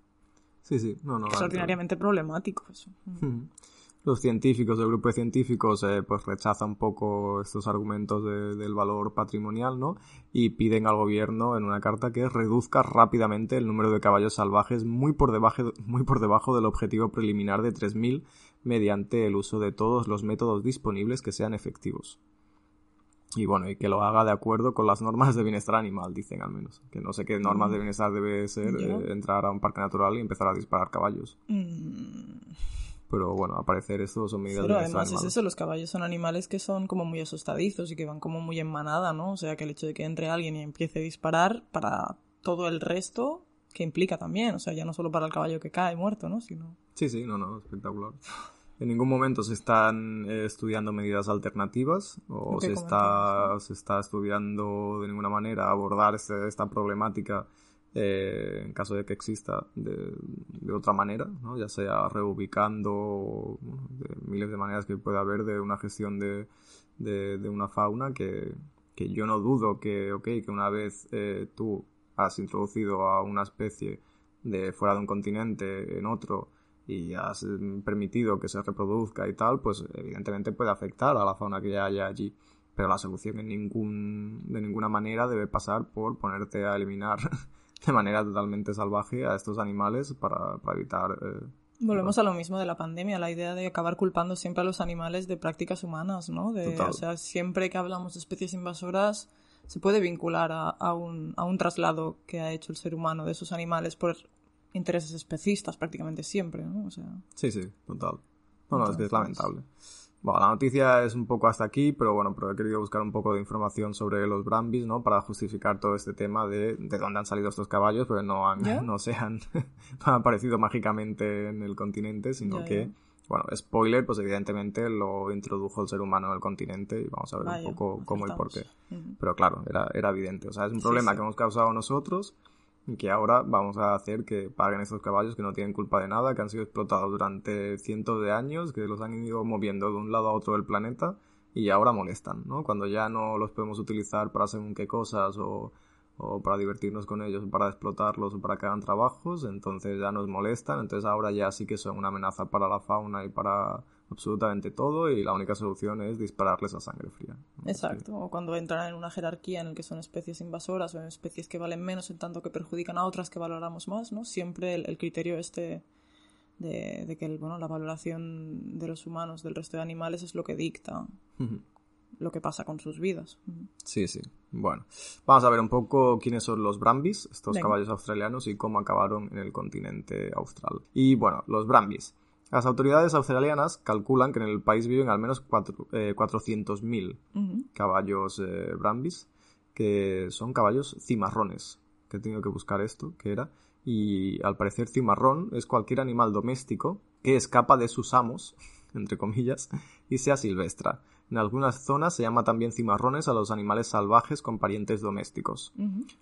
sí, sí, no, problemático eso. <laughs> los científicos, el grupo de científicos, eh, pues rechaza un poco estos argumentos de, del valor patrimonial, ¿no? Y piden al gobierno en una carta que reduzca rápidamente el número de caballos salvajes muy por debajo, muy por debajo del objetivo preliminar de 3.000 mediante el uso de todos los métodos disponibles que sean efectivos. Y bueno, y que lo haga de acuerdo con las normas de bienestar animal, dicen al menos. Que no sé qué normas de mm. bienestar debe ser eh, entrar a un parque natural y empezar a disparar caballos. Mm. Pero bueno, al parecer esto son medidas Pero además es eso, los caballos son animales que son como muy asustadizos y que van como muy en manada, ¿no? O sea que el hecho de que entre alguien y empiece a disparar para todo el resto, que implica también, o sea, ya no solo para el caballo que cae muerto, ¿no? Sino... Sí, sí, no, no, espectacular. En ningún momento se están eh, estudiando medidas alternativas o se está, se está estudiando de ninguna manera abordar esta problemática eh, en caso de que exista de, otra manera, ¿no? ya sea reubicando de miles de maneras que puede haber de una gestión de, de, una fauna que, que, yo no dudo que, okay, que una vez eh, tú has introducido a una especie de fuera de un continente en otro y has mm, permitido que se reproduzca y tal, pues evidentemente puede afectar a la fauna que ya haya allí. Pero la solución en ningún, de ninguna manera debe pasar por ponerte a eliminar <laughs> <laughs> de manera totalmente salvaje a estos animales para, para evitar... Eh, Volvemos a lo mismo de la pandemia, la idea de acabar culpando siempre a los animales de prácticas humanas, ¿no? De, o sea, siempre que hablamos de especies invasoras se puede vincular a, a, un, a un traslado que ha hecho el ser humano de esos animales por intereses especistas prácticamente siempre, ¿no? O sea... Sí, sí, total. No, no, es que es lamentable. Bueno, la noticia es un poco hasta aquí, pero bueno, pero he querido buscar un poco de información sobre los Brambis, ¿no? Para justificar todo este tema de, de dónde han salido estos caballos, pero no han, <laughs> no se han, <laughs> no han aparecido mágicamente en el continente, sino que, bueno, spoiler, pues evidentemente lo introdujo el ser humano en el continente y vamos a ver un poco cómo y por qué. Pero claro, era, era evidente. O sea, es un problema sí. que hemos causado nosotros que ahora vamos a hacer que paguen estos caballos que no tienen culpa de nada, que han sido explotados durante cientos de años, que los han ido moviendo de un lado a otro del planeta y ahora molestan, ¿no? Cuando ya no los podemos utilizar para según qué cosas o, o para divertirnos con ellos, o para explotarlos o para que hagan trabajos, entonces ya nos molestan, entonces ahora ya sí que son una amenaza para la fauna y para absolutamente todo y la única solución es dispararles a sangre fría. Exacto, o cuando entran en una jerarquía en la que son especies invasoras o en especies que valen menos en tanto que perjudican a otras que valoramos más, ¿no? Siempre el, criterio este de, de que el, bueno, la valoración de los humanos del resto de animales es lo que dicta lo que pasa con sus vidas. Sí, sí. Bueno, vamos a ver un poco quiénes son los Brambis, estos caballos australianos, y cómo acabaron en el continente austral. Y bueno, los Brambis. Las autoridades australianas calculan que en el país viven al menos 400.000 eh, caballos eh, brambis, que son caballos cimarrones, que he tenido que buscar esto, que era. Y al parecer cimarrón es cualquier animal doméstico que escapa de sus amos, <laughs> entre comillas, y sea silvestra. En algunas zonas se llama también cimarrones a los animales salvajes con parientes domésticos.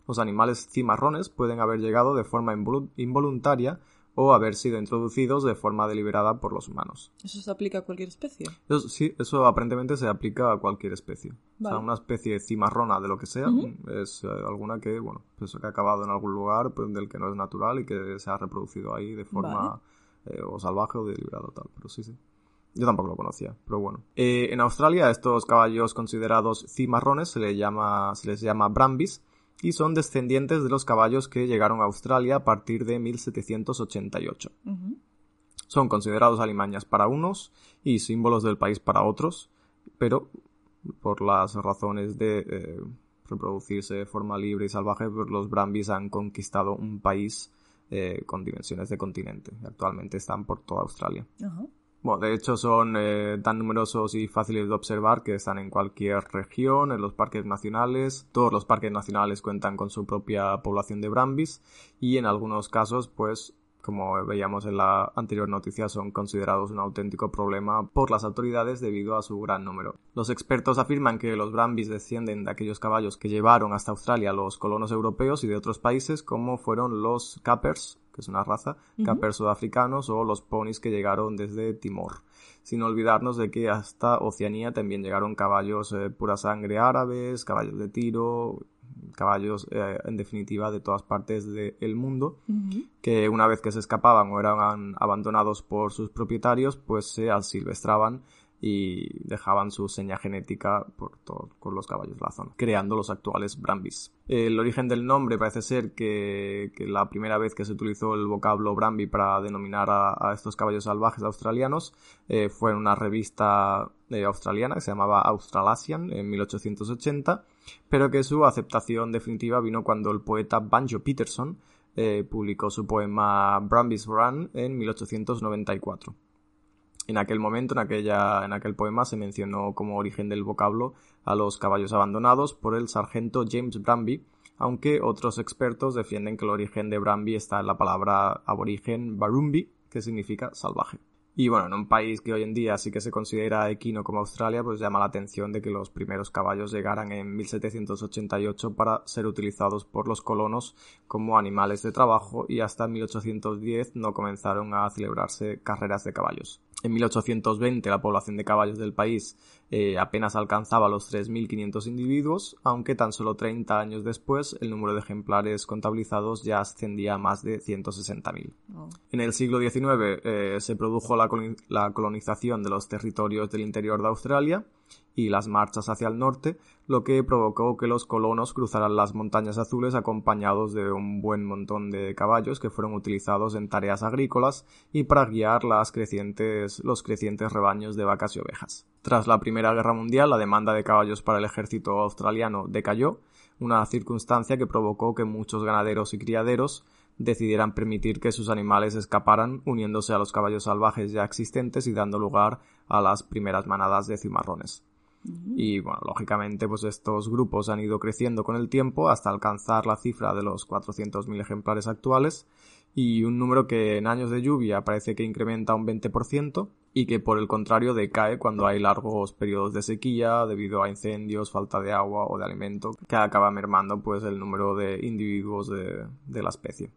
Los animales cimarrones pueden haber llegado de forma involuntaria o haber sido introducidos de forma deliberada por los humanos. ¿Eso se aplica a cualquier especie? sí, eso aparentemente se aplica a cualquier especie. O sea, una especie cimarrona de lo que sea es eh, alguna que, bueno, pues que ha acabado en algún lugar pues, del que no es natural y que se ha reproducido ahí de forma eh, o salvaje o deliberada tal. Pero sí, sí. Yo tampoco lo conocía, pero bueno. Eh, en Australia, estos caballos considerados cimarrones se, llama, se les llama brambis y son descendientes de los caballos que llegaron a Australia a partir de 1788. Son considerados alimañas para unos y símbolos del país para otros, pero por las razones de eh, reproducirse de forma libre y salvaje, pues los Brambis han conquistado un país eh, con dimensiones de continente. Actualmente están por toda Australia. Bueno, de hecho son eh, tan numerosos y fáciles de observar que están en cualquier región, en los parques nacionales. Todos los parques nacionales cuentan con su propia población de brambis y en algunos casos, pues, como veíamos en la anterior noticia, son considerados un auténtico problema por las autoridades debido a su gran número. Los expertos afirman que los brambis descienden de aquellos caballos que llevaron hasta Australia los colonos europeos y de otros países como fueron los Cappers, que es una raza, uh sudafricanos o los ponis que llegaron desde Timor. Sin olvidarnos de que hasta Oceanía también llegaron caballos eh, pura sangre árabes, caballos de tiro, caballos eh, en definitiva de todas partes del mundo, que una vez que se escapaban o eran abandonados por sus propietarios, pues se asilvestraban y dejaban su seña genética por todo, con los caballos de la zona, creando los actuales Brambis. El origen del nombre parece ser que, la primera vez que se utilizó el vocablo Brambi para denominar a, estos caballos salvajes australianos eh, fue en una revista eh, australiana que se llamaba Australasian en 1880, pero que su aceptación definitiva vino cuando el poeta Banjo Peterson eh, publicó su poema Brambis Run en 1894. En aquel momento, en, aquella, en aquel poema, se mencionó como origen del vocablo a los caballos abandonados por el sargento James Bramby, aunque otros expertos defienden que el origen de Bramby está en la palabra aborigen Barumbi, que significa salvaje. Y bueno, en un país que hoy en día sí que se considera equino como Australia, pues llama la atención de que los primeros caballos llegaran en 1788 para ser utilizados por los colonos como animales de trabajo y hasta 1810 no comenzaron a celebrarse carreras de caballos. En 1820 la población de caballos del país eh, apenas alcanzaba los 3.500 individuos, aunque tan solo 30 años después el número de ejemplares contabilizados ya ascendía a más de 160.000. En el siglo XIX eh, se produjo la colonización de los territorios del interior de Australia y las marchas hacia el norte, lo que provocó que los colonos cruzaran las montañas azules acompañados de un buen montón de caballos que fueron utilizados en tareas agrícolas y para guiar las crecientes, los crecientes rebaños de vacas y ovejas. Tras la Primera Guerra Mundial, la demanda de caballos para el ejército australiano decayó, una circunstancia que provocó que muchos ganaderos y criaderos decidieran permitir que sus animales escaparan uniéndose a los caballos salvajes ya existentes y dando lugar a las primeras manadas de cimarrones. Y bueno, lógicamente, pues estos grupos han ido creciendo con el tiempo hasta alcanzar la cifra de los 400.000 ejemplares actuales y un número que en años de lluvia parece que incrementa un 20% y que por el contrario decae cuando hay largos periodos de sequía debido a incendios, falta de agua o de alimento, que acaba mermando pues el número de individuos de, la especie.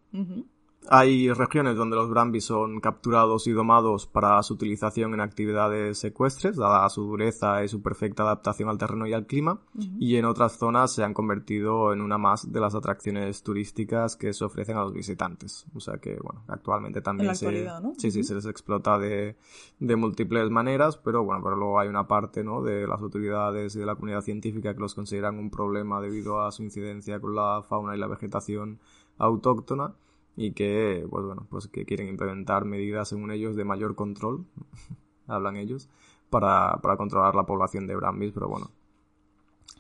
Hay regiones donde los brambis son capturados y domados para su utilización en actividades secuestres, dada su dureza y su perfecta adaptación al terreno y al clima, y en otras zonas se han convertido en una más de las atracciones turísticas que se ofrecen a los visitantes. O sea que, bueno, actualmente también se, sí, sí, se les explota de, de múltiples maneras, pero bueno, pero luego hay una parte, ¿no? de las autoridades y de la comunidad científica que los consideran un problema debido a su incidencia con la fauna y la vegetación autóctona y que, pues bueno, pues que quieren implementar medidas, según ellos, de mayor control, <laughs> hablan ellos, para, para controlar la población de brambis, pero bueno.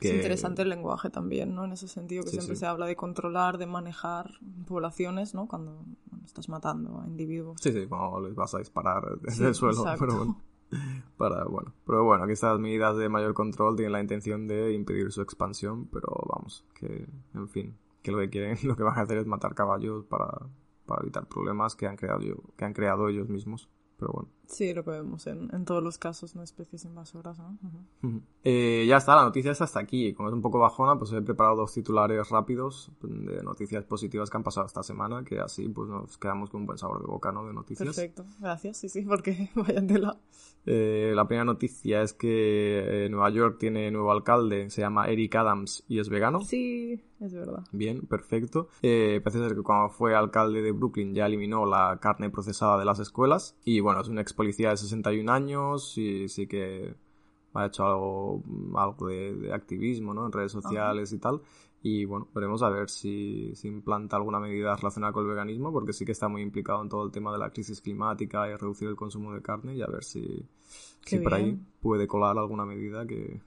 Es interesante el lenguaje también, ¿no? En ese sentido, que siempre se habla de controlar, de manejar poblaciones, ¿no? Cuando estás matando a individuos. Sí, sí, cuando les vas a disparar <laughs> desde el suelo, pero bueno. Para, bueno. Pero bueno, aquí estas medidas de mayor control tienen la intención de impedir su expansión, pero vamos, que, en fin, que lo que quieren, <laughs> lo que van a hacer es matar caballos para, evitar problemas que han creado, que han creado ellos mismos. Pero bueno. Sí, lo que vemos en, en todos los casos, ¿no? Especies invasoras, ¿no? Eh, ya está, la noticia está hasta aquí. Como es un poco bajona, pues he preparado dos titulares rápidos de noticias positivas que han pasado esta semana, que así pues nos quedamos con un buen sabor de boca, ¿no? De noticias. Perfecto, gracias, sí, sí, porque <laughs> vayan de la... Eh, la primera noticia es que eh, Nueva York tiene nuevo alcalde, se llama Eric Adams y es vegano. Sí, es verdad. Bien, perfecto. Eh, parece ser que cuando fue alcalde de Brooklyn ya eliminó la carne procesada de las escuelas y bueno, es un ex policía de 61 años y sí que ha hecho algo, algo de, activismo ¿no? en redes sociales y tal. Y bueno, veremos a ver si, si implanta alguna medida relacionada con el veganismo, porque sí que está muy implicado en todo el tema de la crisis climática y reducir el consumo de carne, y a ver si, si por ahí puede colar alguna medida que,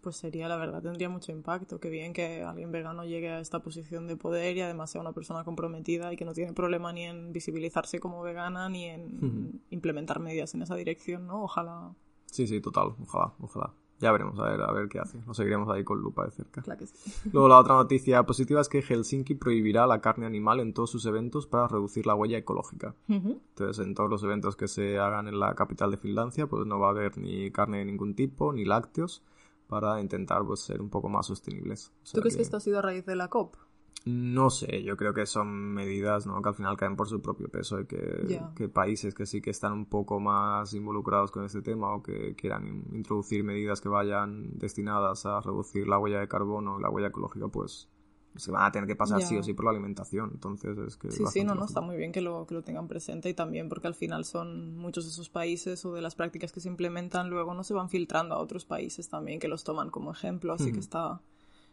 pues sería, la verdad, tendría mucho impacto. Qué bien que alguien vegano llegue a esta posición de poder y además sea una persona comprometida y que no tiene problema ni en visibilizarse como vegana ni en implementar medidas en esa dirección, ¿no? Ojalá. Sí, sí, total, ojalá, ojalá. Ya veremos, a ver, a ver qué hace. Lo seguiremos ahí con lupa de cerca. Claro que sí. <laughs> Luego la otra noticia positiva es que Helsinki prohibirá la carne animal en todos sus eventos para reducir la huella ecológica. Entonces, en todos los eventos que se hagan en la capital de Finlandia, pues no va a haber ni carne de ningún tipo, ni lácteos, para intentar pues, ser un poco más sostenibles. ¿Tú crees que... esto ha sido a raíz de la COP? No sé, yo creo que son medidas ¿no? que al final caen por su propio peso y que, que, países que sí que están un poco más involucrados con este tema o que quieran introducir medidas que vayan destinadas a reducir la huella de carbono y la huella ecológica, pues se van a tener que pasar sí o sí por la alimentación. Entonces es que... Sí, sí, no, no, está muy bien que lo, que lo tengan presente y también porque al final son muchos de esos países o de las prácticas que se implementan luego no se van filtrando a otros países también que los toman como ejemplo, así que está,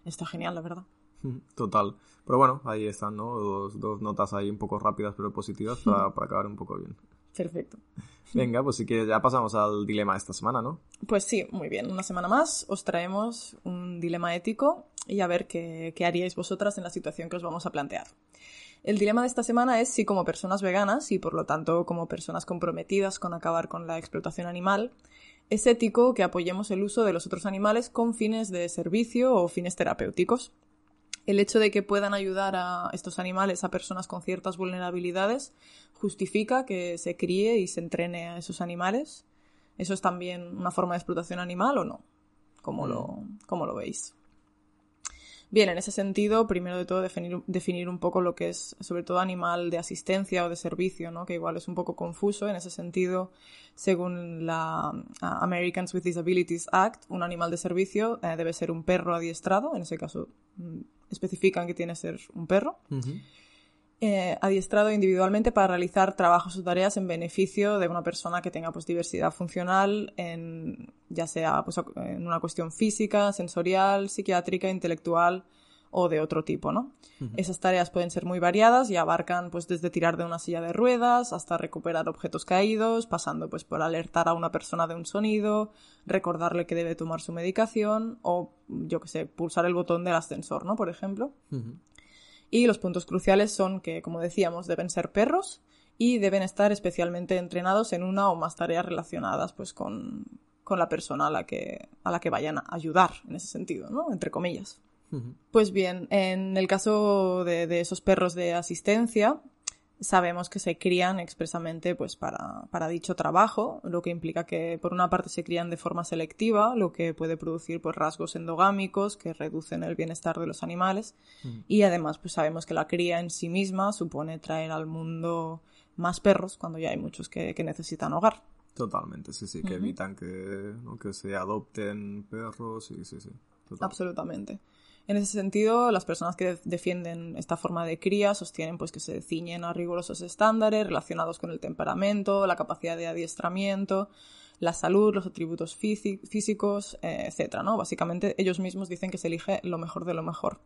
está genial, la verdad. <laughs> Total. Pero bueno, ahí están, ¿no? Dos, dos notas ahí un poco rápidas pero positivas <laughs> para, para acabar un poco bien. Perfecto. Venga, pues sí que ya pasamos al dilema de esta semana, ¿no? Pues sí, muy bien. Una semana más os traemos un dilema ético y a ver qué, qué haríais vosotras en la situación que os vamos a plantear. El dilema de esta semana es si como personas veganas y por lo tanto como personas comprometidas con acabar con la explotación animal, es ético que apoyemos el uso de los otros animales con fines de servicio o fines terapéuticos el hecho de que puedan ayudar a estos animales, a personas con ciertas vulnerabilidades, justifica que se críe y se entrene a esos animales. ¿Eso es también una forma de explotación animal o no? ¿Cómo, lo, mm. cómo lo veis? Bien, en ese sentido, primero de todo, definir, definir, un poco lo que es, sobre todo, animal de asistencia o de servicio, ¿no? que igual es un poco confuso. En ese sentido, según la Americans with Disabilities Act, un animal de servicio eh, debe ser un perro adiestrado, en ese caso mm, especifican que tiene que ser un perro, eh, adiestrado individualmente para realizar trabajos o tareas en beneficio de una persona que tenga pues, diversidad funcional, en, ya sea pues, en una cuestión física, sensorial, psiquiátrica, intelectual o de otro tipo, ¿no? Esas tareas pueden ser muy variadas y abarcan pues desde tirar de una silla de ruedas hasta recuperar objetos caídos, pasando pues por alertar a una persona de un sonido, recordarle que debe tomar su medicación o yo que sé, pulsar el botón del ascensor, ¿no? Por ejemplo. Y los puntos cruciales son que, como decíamos, deben ser perros y deben estar especialmente entrenados en una o más tareas relacionadas pues con, con la persona a la que a la que vayan a ayudar en ese sentido, ¿no? Entre comillas. Pues bien, en el caso de, esos perros de asistencia, sabemos que se crían expresamente pues para, para, dicho trabajo, lo que implica que por una parte se crían de forma selectiva, lo que puede producir pues rasgos endogámicos que reducen el bienestar de los animales y además pues sabemos que la cría en sí misma supone traer al mundo más perros cuando ya hay muchos que, necesitan hogar. Totalmente, sí, sí, que evitan que, que se adopten perros, sí, sí, sí. Absolutamente. En ese sentido, las personas que defienden esta forma de cría sostienen pues, que se ciñen a rigurosos estándares relacionados con el temperamento, la capacidad de adiestramiento, la salud, los atributos físicos, eh, etc. Básicamente, ellos mismos dicen que se elige lo mejor de lo mejor.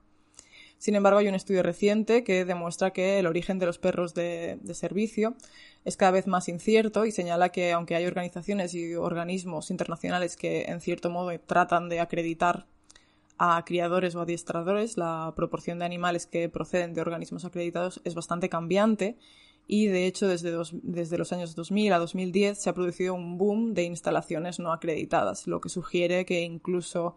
Sin embargo, hay un estudio reciente que demuestra que el origen de los perros de, servicio es cada vez más incierto y señala que aunque hay organizaciones y organismos internacionales que en cierto modo tratan de acreditar a criadores o adiestradores, la proporción de animales que proceden de organismos acreditados es bastante cambiante y de hecho desde, desde los años 2000 a 2010 se ha producido un boom de instalaciones no acreditadas, lo que sugiere que incluso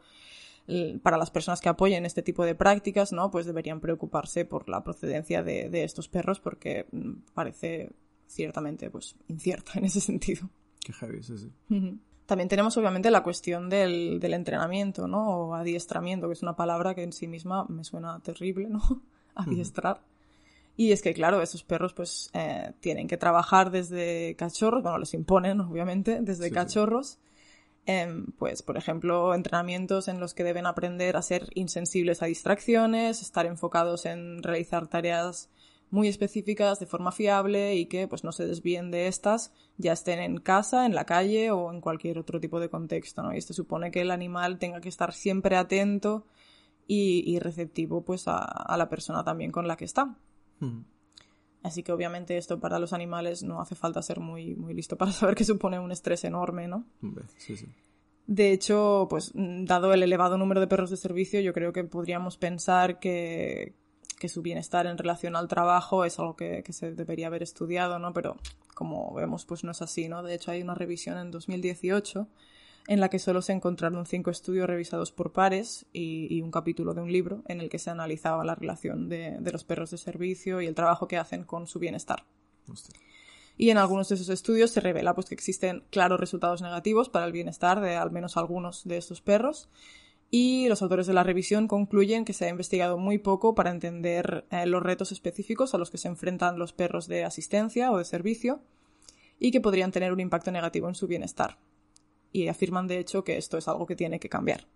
para las personas que apoyen este tipo de prácticas, ¿no? Pues deberían preocuparse por la procedencia de, estos perros porque mm, parece ciertamente pues incierta en ese sentido. Qué heavy, sí, sí. También tenemos obviamente la cuestión del, del, entrenamiento, ¿no? O adiestramiento, que es una palabra que en sí misma me suena terrible, ¿no? <laughs> Adiestrar. Y es que, claro, esos perros pues eh, tienen que trabajar desde cachorros, bueno, les imponen, obviamente, desde cachorros. Em, pues, por ejemplo, entrenamientos en los que deben aprender a ser insensibles a distracciones, estar enfocados en realizar tareas muy específicas de forma fiable y que pues no se desvíen de estas, ya estén en casa, en la calle o en cualquier otro tipo de contexto, ¿no? Y esto supone que el animal tenga que estar siempre atento y, receptivo pues a, la persona también con la que está. Hmm. Así que obviamente esto para los animales no hace falta ser muy, muy listo para saber que supone un estrés enorme, ¿no? Sí, sí. De hecho, pues dado el elevado número de perros de servicio, yo creo que podríamos pensar que, que su bienestar en relación al trabajo es algo que, se debería haber estudiado, ¿no? Pero como vemos, pues no es así, ¿no? De hecho, hay una revisión en 2018 en la que solo se encontraron cinco estudios revisados por pares y, un capítulo de un libro en el que se analizaba la relación de, los perros de servicio y el trabajo que hacen con su bienestar. Y en algunos de esos estudios se revela pues, que existen claros resultados negativos para el bienestar de al menos algunos de estos perros y los autores de la revisión concluyen que se ha investigado muy poco para entender eh, los retos específicos a los que se enfrentan los perros de asistencia o de servicio y que podrían tener un impacto negativo en su bienestar. Y afirman, de hecho, que esto es algo que tiene que cambiar.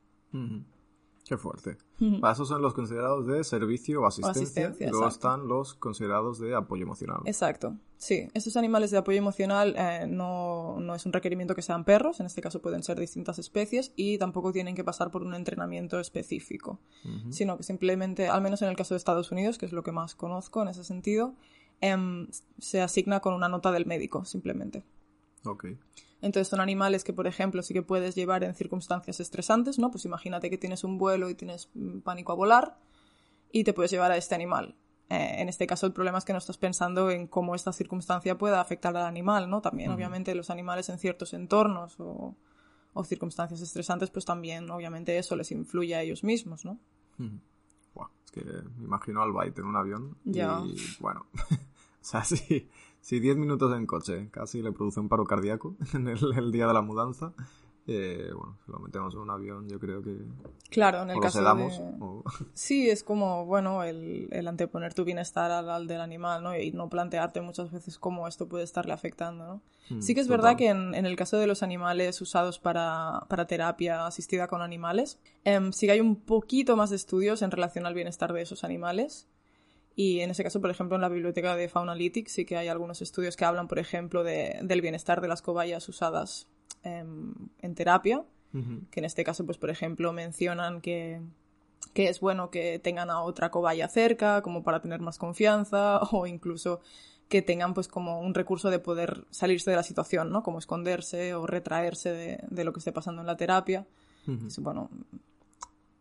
Qué fuerte. Esos son los considerados de servicio o asistencia. y luego están los considerados de apoyo emocional. Exacto. Sí, estos animales de apoyo emocional eh, no, es un requerimiento que sean perros, en este caso pueden ser distintas especies y tampoco tienen que pasar por un entrenamiento específico, sino que simplemente, al menos en el caso de Estados Unidos, que es lo que más conozco en ese sentido, em, se asigna con una nota del médico, simplemente. Ok. Entonces son animales que, por ejemplo, sí que puedes llevar en circunstancias estresantes, ¿no? Pues imagínate que tienes un vuelo y tienes mm, pánico a volar y te puedes llevar a este animal. Eh, en este caso el problema es que no estás pensando en cómo esta circunstancia pueda afectar al animal, ¿no? También, obviamente, los animales en ciertos entornos o, circunstancias estresantes, pues también, obviamente, eso les influye a ellos mismos, ¿no? es que me imagino al Byte en un avión ya. y, bueno, <laughs> o sea, sí si 10 minutos en coche casi le produce un paro cardíaco <laughs> en el, día de la mudanza, eh, bueno, si lo metemos en un avión, yo creo que. Claro, en el caso de... <laughs> Sí, es como, bueno, el, anteponer tu bienestar al, del animal, ¿no? Y no plantearte muchas veces cómo esto puede estarle afectando, ¿no? Mm, sí que es verdad que en, el caso de los animales usados para, terapia asistida con animales, em, sí que hay un poquito más de estudios en relación al bienestar de esos animales. Y en ese caso, por ejemplo, en la biblioteca de Faunalytics sí que hay algunos estudios que hablan, por ejemplo, del bienestar de las cobayas usadas en, terapia, que en este caso, pues, por ejemplo, mencionan que, es bueno que tengan a otra cobaya cerca, como para tener más confianza, <laughs> o incluso que tengan pues como un recurso de poder salirse de la situación, ¿no? Como esconderse o retraerse de, lo que esté pasando en la terapia. bueno,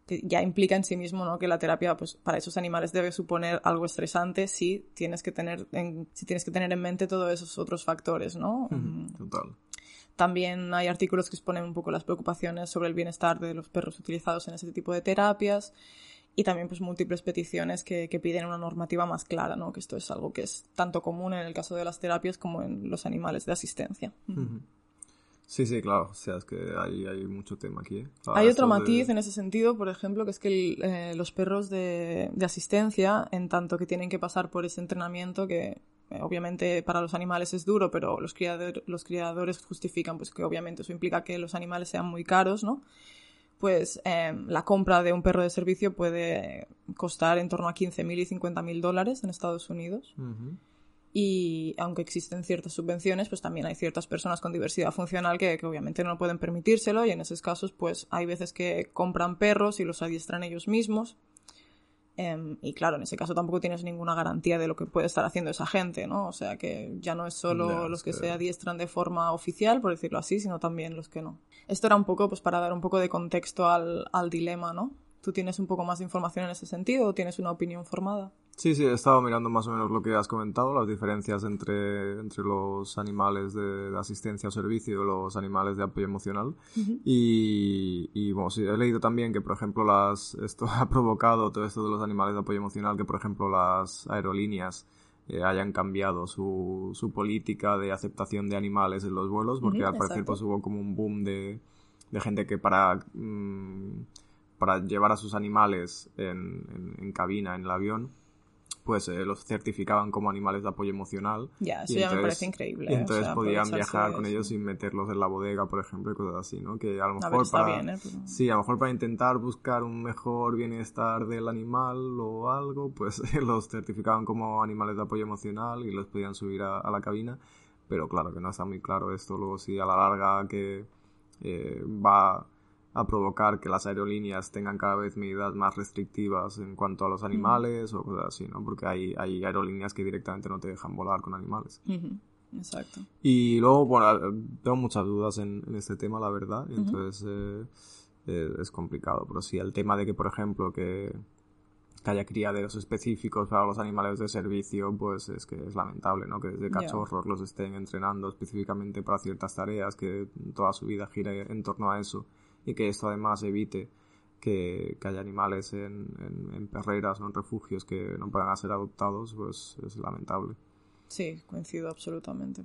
que ya implica en sí mismo ¿no? que la terapia pues, para esos animales debe suponer algo estresante si tienes que tener en, si tienes que tener en mente todos esos otros factores, ¿no? Mm. Total. También hay artículos que exponen un poco las preocupaciones sobre el bienestar de los perros utilizados en ese tipo de terapias. y también pues múltiples peticiones que, que, piden una normativa más clara, ¿no? Que esto es algo que es tanto común en el caso de las terapias como en los animales de asistencia. Sí, sí, claro. O sea, es que hay, hay mucho tema aquí. ¿eh? hay otro matiz en ese sentido, por ejemplo, que es que eh, los perros de, de, asistencia, en tanto que tienen que pasar por ese entrenamiento que eh, obviamente para los animales es duro, pero los, criador, los criadores justifican pues que obviamente eso implica que los animales sean muy caros, ¿no? pues em, la compra de un perro de servicio puede costar en torno a 15.000 y 50.000 dólares en Estados Unidos. Y aunque existen ciertas subvenciones, pues también hay ciertas personas con diversidad funcional que, que, obviamente no pueden permitírselo y en esos casos pues hay veces que compran perros y los adiestran ellos mismos Em, y claro, en ese caso tampoco tienes ninguna garantía de lo que puede estar haciendo esa gente, ¿no? O sea que ya no es solo los que se adiestran de forma oficial, por decirlo así, sino también los que no. Esto era un poco pues para dar un poco de contexto al, al dilema, ¿no? ¿Tú tienes un poco más de información en ese sentido o tienes una opinión formada? Sí, sí, he estado mirando más o menos lo que has comentado, las diferencias entre, entre los animales de, asistencia o servicio y los animales de apoyo emocional. Y, y, bueno, sí, he leído también que, por ejemplo, las, esto <laughs> ha provocado todo esto de los animales de apoyo emocional, que, por ejemplo, las aerolíneas eh, hayan cambiado su, su política de aceptación de animales en los vuelos, porque al parecer pues, hubo como un boom de, de gente que para... Mm, para llevar a sus animales en, en, en cabina en el avión, pues eh, los certificaban como animales de apoyo emocional. Ya, eso ya me parece increíble. Y entonces podían viajar con ellos sin meterlos en la bodega, por ejemplo, y cosas así, ¿no? Que a lo mejor para... ¿eh? Sí, a lo mejor para intentar buscar un mejor bienestar del animal o algo, pues <laughs> los certificaban como animales de apoyo emocional y los podían subir a, la cabina. Pero claro que no está muy claro esto, luego si a la larga que eh, va a provocar que las aerolíneas tengan cada vez medidas más restrictivas en cuanto a los animales o cosas así, ¿no? Porque hay, hay aerolíneas que directamente no te dejan volar con animales. Exacto. Y luego, bueno, tengo muchas dudas en, este tema, la verdad, entonces eh, eh, es complicado. Pero sí, el tema de que, por ejemplo, que, que haya criaderos específicos para los animales de servicio, pues es que es lamentable, ¿no? Que desde cachorros los estén entrenando específicamente para ciertas tareas, que toda su vida gira en torno a eso y que esto además evite que, haya animales en, en, perreras o en refugios que no puedan ser adoptados, pues es lamentable. Sí, coincido absolutamente.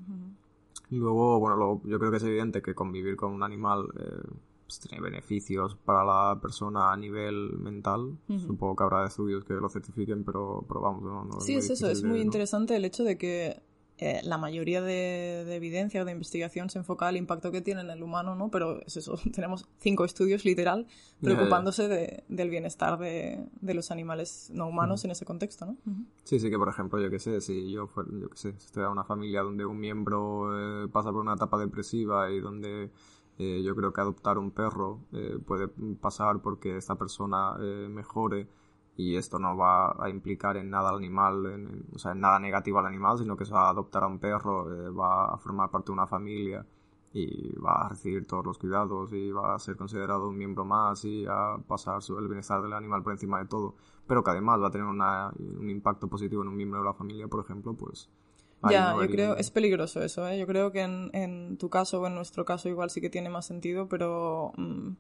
Luego, bueno, yo creo que es evidente que convivir con un animal eh, pues tiene beneficios para la persona a nivel mental. Supongo que habrá estudios que lo certifiquen, pero, pero vamos, no, Sí, es, eso, es muy interesante el hecho de que eh, la mayoría de, evidencia o de investigación se enfoca al impacto que tiene en el humano, ¿no? Pero es eso, <laughs> tenemos cinco estudios literal preocupándose del bienestar de, los animales no humanos en ese contexto, ¿no? Sí, sí, que por ejemplo, yo qué sé, si yo, yo qué sé, estoy en una familia donde un miembro eh, pasa por una etapa depresiva y donde eh, yo creo que adoptar un perro puede pasar porque esta persona mejore y esto no va a implicar en nada al animal, en, o sea, en nada negativo al animal, sino que se va a adoptar a un perro, eh, va a formar parte de una familia y va a recibir todos los cuidados y va a ser considerado un miembro más y a pasar el bienestar del animal por encima de todo, pero que además va a tener un impacto positivo en un miembro de la familia, por ejemplo, pues... Ya, yo creo, es peligroso eso, ¿eh? Yo creo que en, en tu caso o en nuestro caso igual sí que tiene más sentido, pero... Mm,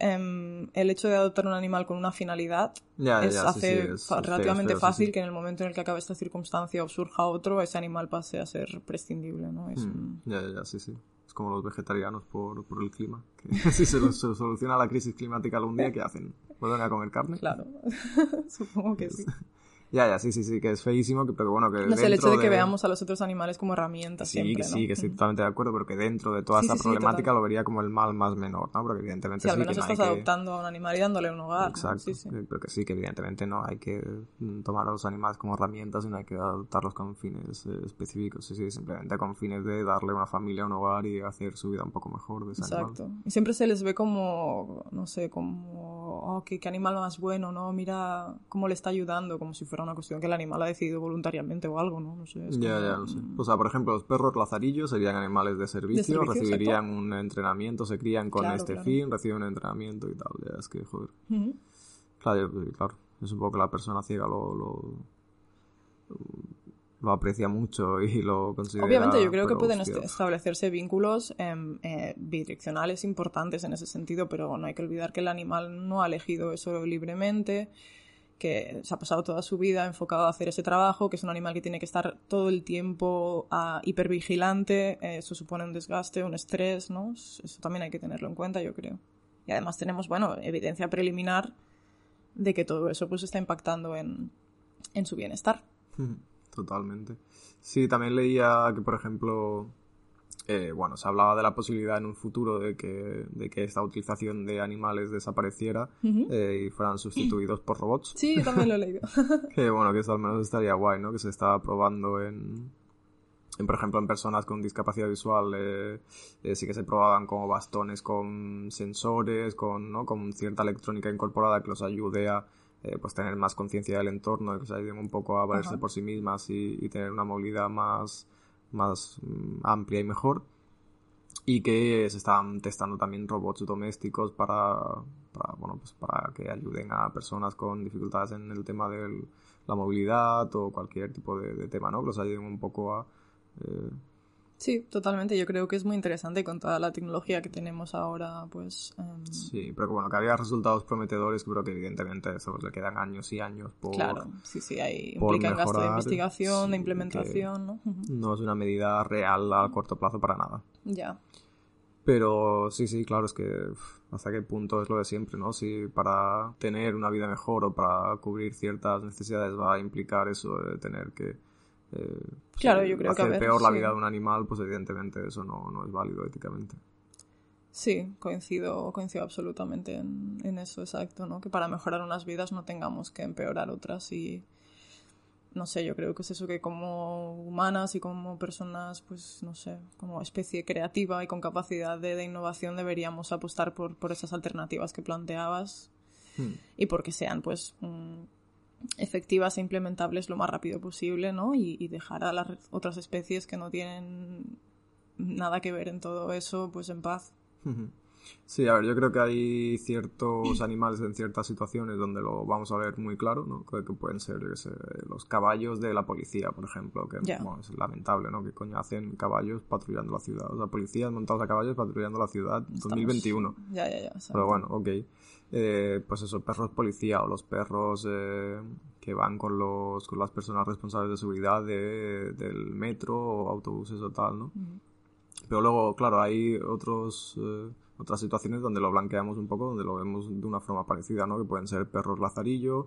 Em, el hecho de adoptar un animal con una finalidad es, hace relativamente fácil que en el momento en el que acabe esta circunstancia o surja otro, ese animal pase a ser prescindible, ¿no? Hmm. Ya, ya, sí, sí. Es como los vegetarianos por, por el clima. Que <laughs> si se, se, soluciona la crisis climática algún día, ¿qué hacen? ¿Vuelven a comer carne? Claro, <laughs> supongo que sí. Ya, ya, sí, sí, sí, que es feísimo, pero bueno, que. No sé, el hecho de, que veamos a los otros animales como herramientas. Sí, siempre, que sí, que estoy totalmente de acuerdo, pero que dentro de toda esta problemática lo vería como el mal más menor, ¿no? Porque evidentemente. Sí, al menos estás adoptando a un animal y dándole un hogar. Exacto. Pero que sí, que evidentemente no hay que tomar a los animales como herramientas, sino hay que adoptarlos con fines eh, específicos. Sí, sí, simplemente con fines de darle una familia, un hogar y hacer su vida un poco mejor de ese Exacto. Y siempre se les ve como, no sé, como, oh, qué, qué animal más bueno, ¿no? Mira cómo le está ayudando, como si fuera una cuestión que el animal ha decidido voluntariamente o algo, ¿no? No sé. ya, ya, no sé. O sea, por ejemplo, los perros lazarillos serían animales de servicio, recibirían un entrenamiento, se crían con este fin, reciben un entrenamiento y tal. Ya es que, joder. Claro, claro, es un poco que la persona ciega lo, lo aprecia mucho y lo considera. Obviamente, yo creo que pueden hostia, establecerse vínculos em, eh, bidireccionales importantes en ese sentido, pero no hay que olvidar que el animal no ha elegido eso libremente, que se ha pasado toda su vida enfocado a hacer ese trabajo, que es un animal que tiene que estar todo el tiempo ah, hipervigilante, eh, eso supone un desgaste, un estrés, ¿no? Eso también hay que tenerlo en cuenta, yo creo. Y además tenemos, bueno, evidencia preliminar de que todo eso pues está impactando en, en su bienestar. <laughs> Totalmente. Sí, también leía que, por ejemplo, eh, bueno, se hablaba de la posibilidad en un futuro de que, de que esta utilización de animales desapareciera eh, y fueran sustituidos por robots. Sí, también lo he leído. <laughs> Que bueno, que eso al menos estaría guay, ¿no? Que se está probando en, en, por ejemplo, en personas con discapacidad visual, eh, eh, sí que se probaban como bastones con sensores, con, ¿no? con cierta electrónica incorporada que los ayude a eh, pues tener más conciencia del entorno, que les ayuden un poco a valerse Ajá. por sí mismas y, y tener una movilidad más, más mm, amplia y mejor. Y que se están testando también robots domésticos para, para, bueno, pues para que ayuden a personas con dificultades en el tema de la movilidad o cualquier tipo de, tema, ¿no? Los ayuden un poco a... eh, Sí, totalmente. Yo creo que es muy interesante con toda la tecnología que tenemos ahora, pues... em, sí, pero que bueno, que había resultados prometedores, creo que evidentemente eso pues, le quedan años y años por... Claro, sí, sí, hay, por implican gasto de mejorar, investigación, sí, de implementación, ¿no? No es una medida real a corto plazo para nada. Ya. Pero sí, sí, claro, es que hasta qué punto es lo de siempre, ¿no? Si para tener una vida mejor o para cubrir ciertas necesidades va a implicar eso de tener que eh, Claro, yo creo que, a hacer ver, peor la vida de un animal, pues evidentemente eso no, no es válido éticamente. Sí, coincido, coincido absolutamente en, en eso, exacto, ¿no? Que para mejorar unas vidas no tengamos que empeorar otras y... No sé, yo creo que es eso que como humanas y como personas, pues no sé, como especie creativa y con capacidad de, de innovación deberíamos apostar por, por esas alternativas que planteabas Hmm. y porque sean pues efectivas e implementables lo más rápido posible, ¿no? Y, dejar a las otras especies que no tienen nada que ver en todo eso, pues en paz. Sí, a ver, yo creo que hay ciertos animales en ciertas situaciones donde lo vamos a ver muy claro, ¿no? Que que pueden ser, yo qué sé, los caballos de la policía, por ejemplo, que bueno, es lamentable, ¿no? Que coño hacen caballos patrullando la ciudad. O sea, policías montados a caballos patrullando la ciudad Estamos- 2021. Ya, ya, ya. Pero bueno, ok. Eh, pues eso, perros policía o los perros eh, que van con los con las personas responsables de seguridad de- del metro o autobuses o tal, ¿no? Pero luego, claro, hay otros, eh, otras situaciones donde lo blanqueamos un poco, donde lo vemos de una forma parecida, ¿no? Que pueden ser perros lazarillo,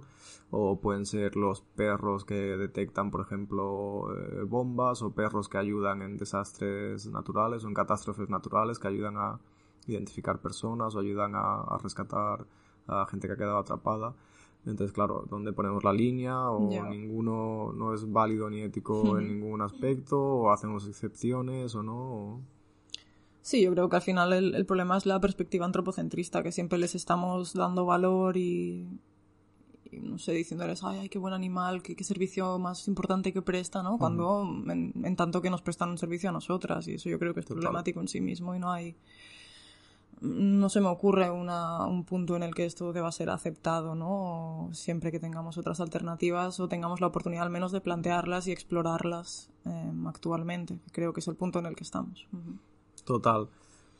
o pueden ser los perros que detectan, por ejemplo, eh, bombas, o perros que ayudan en desastres naturales o en catástrofes naturales, que ayudan a identificar personas o ayudan a, a rescatar a gente que ha quedado atrapada. Entonces, claro, ¿dónde ponemos la línea? O ninguno no es válido ni ético en <laughs> ningún aspecto, o hacemos excepciones o no. o- Sí, yo creo que al final el, el problema es la perspectiva antropocentrista, que siempre les estamos dando valor y, y, no sé, diciéndoles, ay, ay, qué buen animal, qué, qué servicio más importante que presta, ¿no? Cuando en, en tanto que nos prestan un servicio a nosotras, y eso yo creo que es Total. problemático en sí mismo y no hay... No se me ocurre una, un punto en el que esto deba ser aceptado, ¿no? O siempre que tengamos otras alternativas o tengamos la oportunidad al menos de plantearlas y explorarlas eh, actualmente. Creo que es el punto en el que estamos. Total.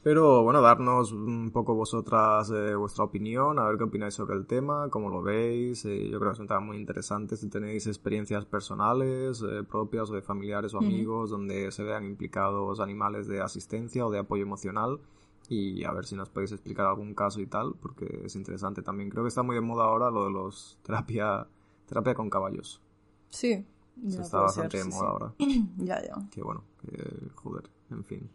Pero bueno, darnos un poco vosotras eh, vuestra opinión, a ver qué opináis sobre el tema, cómo lo veis. eh, yo creo que es un tema muy interesante si tenéis experiencias personales, eh, propias o de familiares o amigos, donde se vean implicados animales de asistencia o de apoyo emocional. Y a ver si nos podéis explicar algún caso y tal, porque es interesante también. Creo que está muy de moda ahora lo de los terapia, terapia con caballos. Sí, Se ya está puede bastante ser, de moda sí. ahora. <clears throat> Ya, ya. Que bueno, joder, en fin.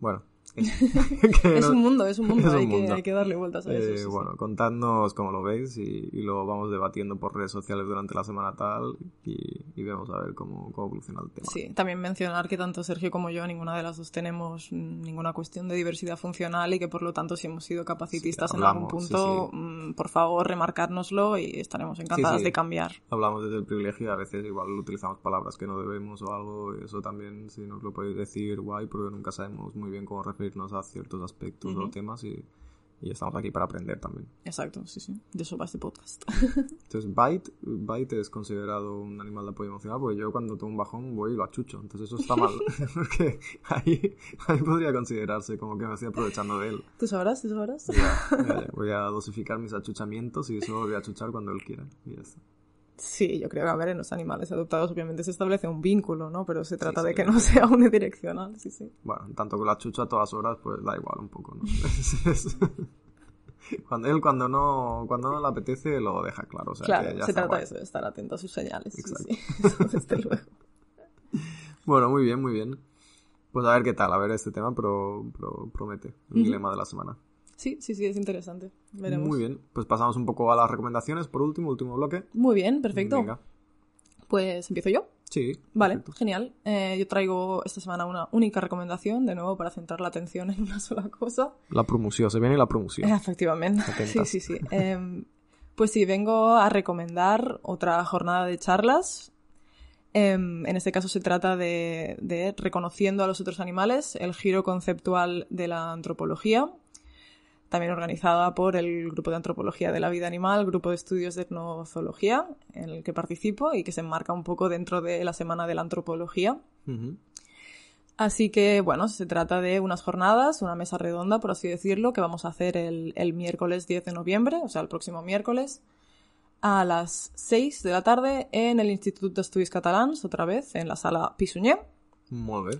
Bueno. Es <laughs> no- un mundo, es un mundo, <laughs> Es un hay, Que, mundo. hay que darle vueltas a eso. Eh, sí, sí. bueno, contadnos cómo lo veis y, y lo vamos debatiendo por redes sociales durante la semana tal y, y vemos a ver cómo, cómo evoluciona el tema. Sí, también mencionar que tanto Sergio como yo, ninguna de las dos tenemos ninguna cuestión de diversidad funcional y que por lo tanto si hemos sido capacitistas Sí, en algún punto, mm, por favor remarcárnoslo y estaremos encantadas de cambiar. Hablamos desde el privilegio y a veces igual utilizamos palabras que no debemos o algo y eso también si nos lo podéis decir guay porque nunca sabemos muy bien cómo referirnos a ciertos aspectos o Ujú. temas y, Y estamos aquí para aprender también. Exacto, sí, sí. De eso va este podcast. <laughs> Entonces, Bite, Bite es considerado un animal de apoyo emocional porque yo cuando tengo un bajón voy y lo achucho. Entonces eso está mal. <laughs> <laughs> porque ahí, ahí podría considerarse como que me estoy aprovechando de él. ¿Tú sabrás? ¿Tú sabrás? Ya, ya, ya. Voy a dosificar mis achuchamientos y solo voy a achuchar cuando él quiera. Y ya está. Sí, yo creo que, a ver, en los animales adoptados obviamente se establece un vínculo, ¿no? Pero se trata Sí, de sí. que no <laughs> sea unidireccional, sí, sí. Bueno, tanto que lo achucho a todas horas, pues da igual un poco, ¿no? <laughs> Cuando él cuando no, cuando no le apetece lo deja claro. O sea, que claro, ya se trata guay. de eso, de estar atento a sus señales. sí, Exacto. sí. <laughs> Eso desde luego. Bueno, muy bien, muy bien. Pues a ver qué tal, a ver este tema, pero, pero promete el dilema de la semana. Sí, sí, sí, es interesante. Veremos. Muy bien, pues pasamos un poco a las recomendaciones por último, último bloque. Muy bien, perfecto. Venga. Pues empiezo yo. Sí. Vale, perfecto. genial. Eh, yo traigo esta semana una única recomendación, de nuevo, para centrar la atención en una <laughs> sola cosa. La promoción, se viene la promoción. Eh, Efectivamente. Atentas. Sí, sí, sí. Em, pues sí, vengo a recomendar otra jornada de charlas. Em, en este caso se trata de, de reconociendo a los otros animales, el giro conceptual de la antropología, también organizada por el Grupo de Antropología de la Vida Animal, Grupo de Estudios de Etnozoología, en el que participo y que se enmarca un poco dentro de la Semana de la Antropología. Así que, bueno, se trata de unas jornadas, una mesa redonda, por así decirlo, que vamos a hacer el, el miércoles 10 de noviembre, o sea, el próximo miércoles, a las 6 de la tarde en el Institut d'Estudis Catalans, otra vez, en la sala Pisuñé,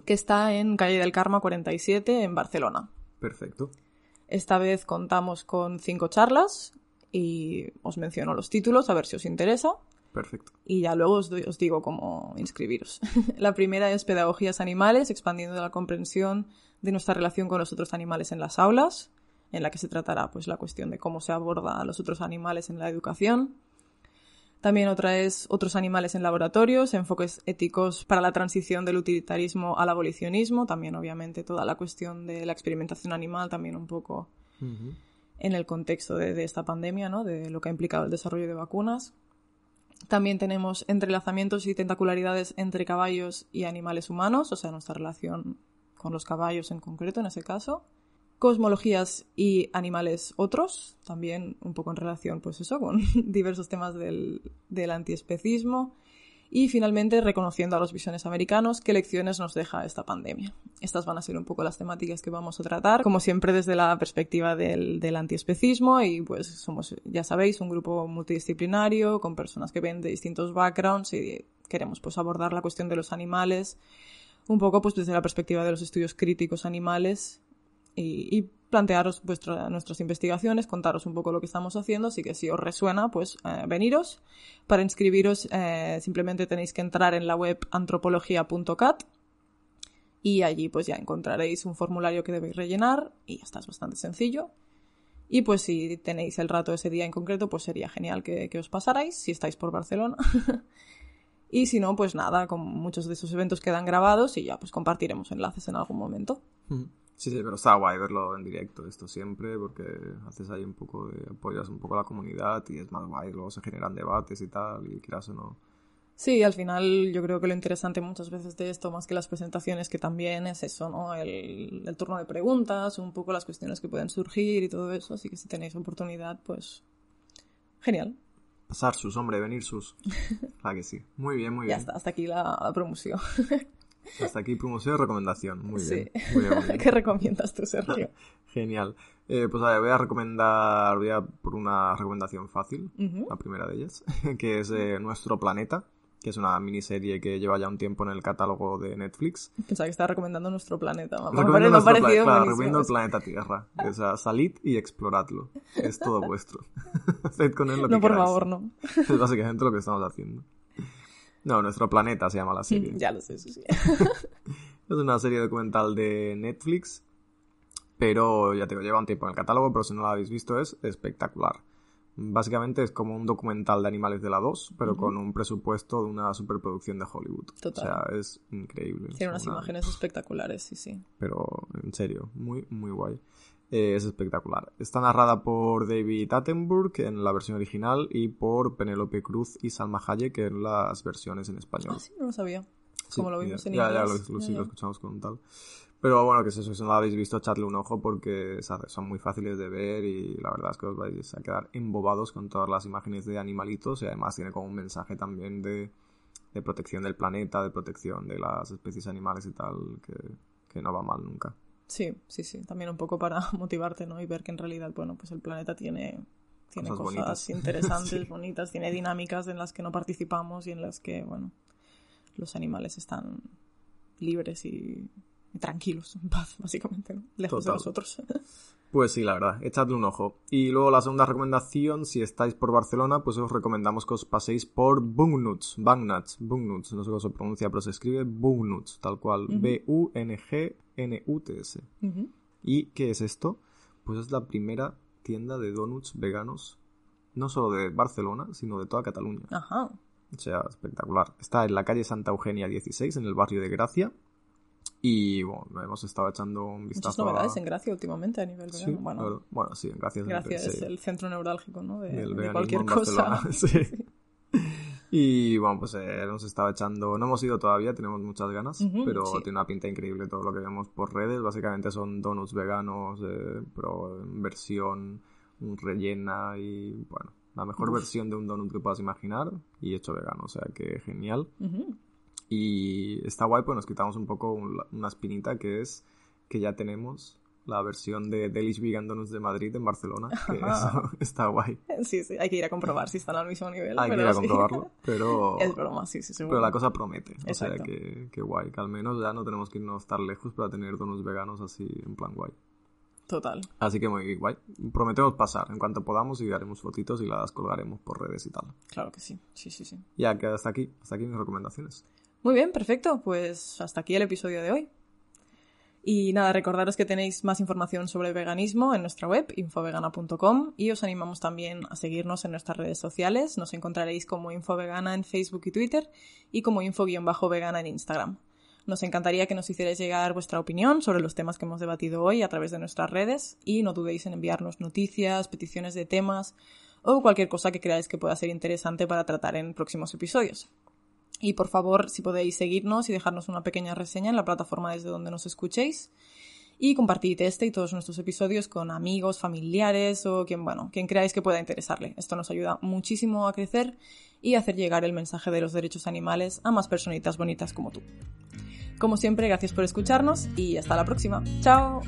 que está en calle del Carme 47, en Barcelona. perfecto. Esta vez contamos con cinco charlas y os menciono los títulos, a ver si os interesa. Perfecto. Y ya luego os, doy- os digo cómo inscribiros. <laughs> la primera es Pedagogías Animales, expandiendo la comprensión de nuestra relación con los otros animales en las aulas, en la que se tratará pues, la cuestión de cómo se aborda a los otros animales en la educación. También otra es Otros animales en laboratorios, enfoques éticos para la transición del utilitarismo al abolicionismo. También, obviamente, toda la cuestión de la experimentación animal, también un poco en el contexto de, de esta pandemia, ¿no? de lo que ha implicado el desarrollo de vacunas. También tenemos entrelazamientos y tentacularidades entre caballos y animales humanos, o sea, nuestra relación con los caballos en concreto en ese caso. Cosmologías y animales otros, también un poco en relación, pues eso, con <laughs> diversos temas del, del antiespecismo. Y finalmente, reconociendo a los visiones americanos, qué lecciones nos deja esta pandemia. Estas van a ser un poco las temáticas que vamos a tratar, como siempre desde la perspectiva del, del antiespecismo y pues somos, ya sabéis, un grupo multidisciplinario con personas que ven de distintos backgrounds y queremos pues abordar la cuestión de los animales un poco pues desde la perspectiva de los estudios críticos animales y, plantearos nuestras investigaciones, contaros un poco lo que estamos haciendo, así que si os resuena, pues eh, veniros. Para inscribiros eh, simplemente tenéis que entrar en la web antropología.cat y allí pues ya encontraréis un formulario que debéis rellenar y ya está, es bastante sencillo. Y pues si tenéis el rato ese día en concreto, pues sería genial que, os pasarais si estáis por Barcelona. <laughs> y si no, pues nada, con muchos de esos eventos quedan grabados y ya pues compartiremos enlaces en algún momento. Ujú. Sí, sí, pero está guay verlo en directo esto siempre porque haces ahí un poco de, apoyas un poco a la comunidad y es más guay, luego se generan debates y tal y quieras o no. Sí, al final yo creo que lo interesante muchas veces de esto, más que las presentaciones, que también es eso, ¿no? El, el turno de preguntas, un poco las cuestiones que pueden surgir y todo eso, así que si tenéis oportunidad, pues genial. Pasar sus, hombre, venir sus. <laughs> Ah, que sí. Muy bien, muy Ya bien. está, hasta aquí la, la promoción. <laughs> Hasta aquí promoción y recomendación. Muy Sí. bien. Muy bien, muy <laughs> bien. ¿Qué recomiendas tú, Sergio? <laughs> Genial. Eh, pues a ver, voy a recomendar, voy a por una recomendación fácil, la primera de ellas, <laughs> que es eh, Nuestro Planeta, que es una miniserie que lleva ya un tiempo en el catálogo de Netflix. Pensaba que estaba recomendando nuestro planeta. Recomiendo, pare- nuestro pla- parecido claro, buenísimo recomiendo el planeta Tierra. O sea, salid y exploradlo. Es todo vuestro. Haced con él lo que No, por queráis. favor, no. Es básicamente lo que estamos haciendo. No, Nuestro Planeta se llama la serie. Ya lo sé, sí, sí. <laughs> Es una serie documental de Netflix, pero ya te digo, lleva un tiempo en el catálogo, pero si no la habéis visto es espectacular. Básicamente es como un documental de animales de la 2, pero con un presupuesto de una superproducción de Hollywood. Total. O sea, es increíble. Tiene unas una- imágenes espectaculares, sí, sí. Pero en serio, muy, muy guay. Eh, es espectacular. Está narrada por David Attenborough en la versión original y por Penélope Cruz y Salma Hayek en las versiones en español. Ah, sí, no lo sabía. Sí, Como lo vimos ya, en inglés. Ya, lo, lo- sí, Ya, lo escuchamos con tal. Pero bueno, que si eso, si no lo habéis visto, echadle un ojo porque son muy fáciles de ver y la verdad es que os vais a quedar embobados con todas las imágenes de animalitos y además tiene como un mensaje también de, de protección del planeta, de protección de las especies animales y tal, que, que no va mal nunca. Sí, sí, sí. También un poco para <laughs> motivarte, ¿no? Y ver que en realidad, bueno, pues el planeta tiene, tiene cosas, <laughs> interesantes, bonitas, tiene dinámicas en las que no participamos y en las que, bueno, los animales están libres y tranquilos, en paz, <laughs> básicamente, lejos de nosotros. Pues sí, la verdad, echadle un ojo. Y luego la segunda recomendación, si estáis por Barcelona, pues os recomendamos que os paséis por Bungnuts, Bungnuts, Bungnuts, no sé cómo se pronuncia, pero se escribe Bungnuts, tal cual, B-U-N-G-N-U-T-S. ¿Y qué es esto? Pues es la primera tienda de donuts veganos, no solo de Barcelona, sino de toda Cataluña. Ajá. O sea, espectacular. Está en la calle Santa Eugenia 16, en el barrio de Gracia. Y bueno, hemos estado echando un vistazo. Muchas novedades en Gracia últimamente a nivel sí, bueno, bueno, sí, en Gracia, Gracia es, el centro neurálgico, ¿no? De, cualquier cosa. <laughs> sí. Y bueno, pues eh, hemos estado echando, no hemos ido todavía, tenemos muchas ganas, pero tiene una pinta increíble todo lo que vemos por redes. Básicamente son donuts veganos, eh, pero en versión rellena y bueno, la mejor versión de un donut que puedas imaginar y hecho vegano, o sea que genial. Y está guay, pues nos quitamos un poco una espinita que es que ya tenemos la versión de Delish Vegan Donuts de Madrid en Barcelona, que <laughs> eso <laughs> está guay. Sí, sí, hay que ir a comprobar si están al mismo nivel. Hay que ir a comprobarlo, pero... <laughs> Es broma, sí, sí, seguro. Pero la cosa promete, o sea que, que guay, que al menos ya no tenemos que irnos tan lejos para tener donuts veganos así en plan guay. Total. Así que muy guay. Prometemos pasar en cuanto podamos y haremos fotitos y las colgaremos por redes y tal. Claro que sí, sí, sí, sí. Ya que hasta aquí, hasta aquí mis recomendaciones. Muy bien, perfecto. Pues hasta aquí el episodio de hoy. Y nada, recordaros que tenéis más información sobre veganismo en nuestra web, infovegana.com, y os animamos también a seguirnos en nuestras redes sociales. Nos encontraréis como Infovegana en Facebook y Twitter y como info-vegana en Instagram. Nos encantaría que nos hicierais llegar vuestra opinión sobre los temas que hemos debatido hoy a través de nuestras redes y no dudéis en enviarnos noticias, peticiones de temas o cualquier cosa que creáis que pueda ser interesante para tratar en próximos episodios. Y por favor, si podéis seguirnos y dejarnos una pequeña reseña en la plataforma desde donde nos escuchéis. Y compartid este y todos nuestros episodios con amigos, familiares o quien, bueno, quien creáis que pueda interesarle. Esto nos ayuda muchísimo a crecer y hacer llegar el mensaje de los derechos animales a más personitas bonitas como tú. Como siempre, gracias por escucharnos y hasta la próxima. ¡Chao!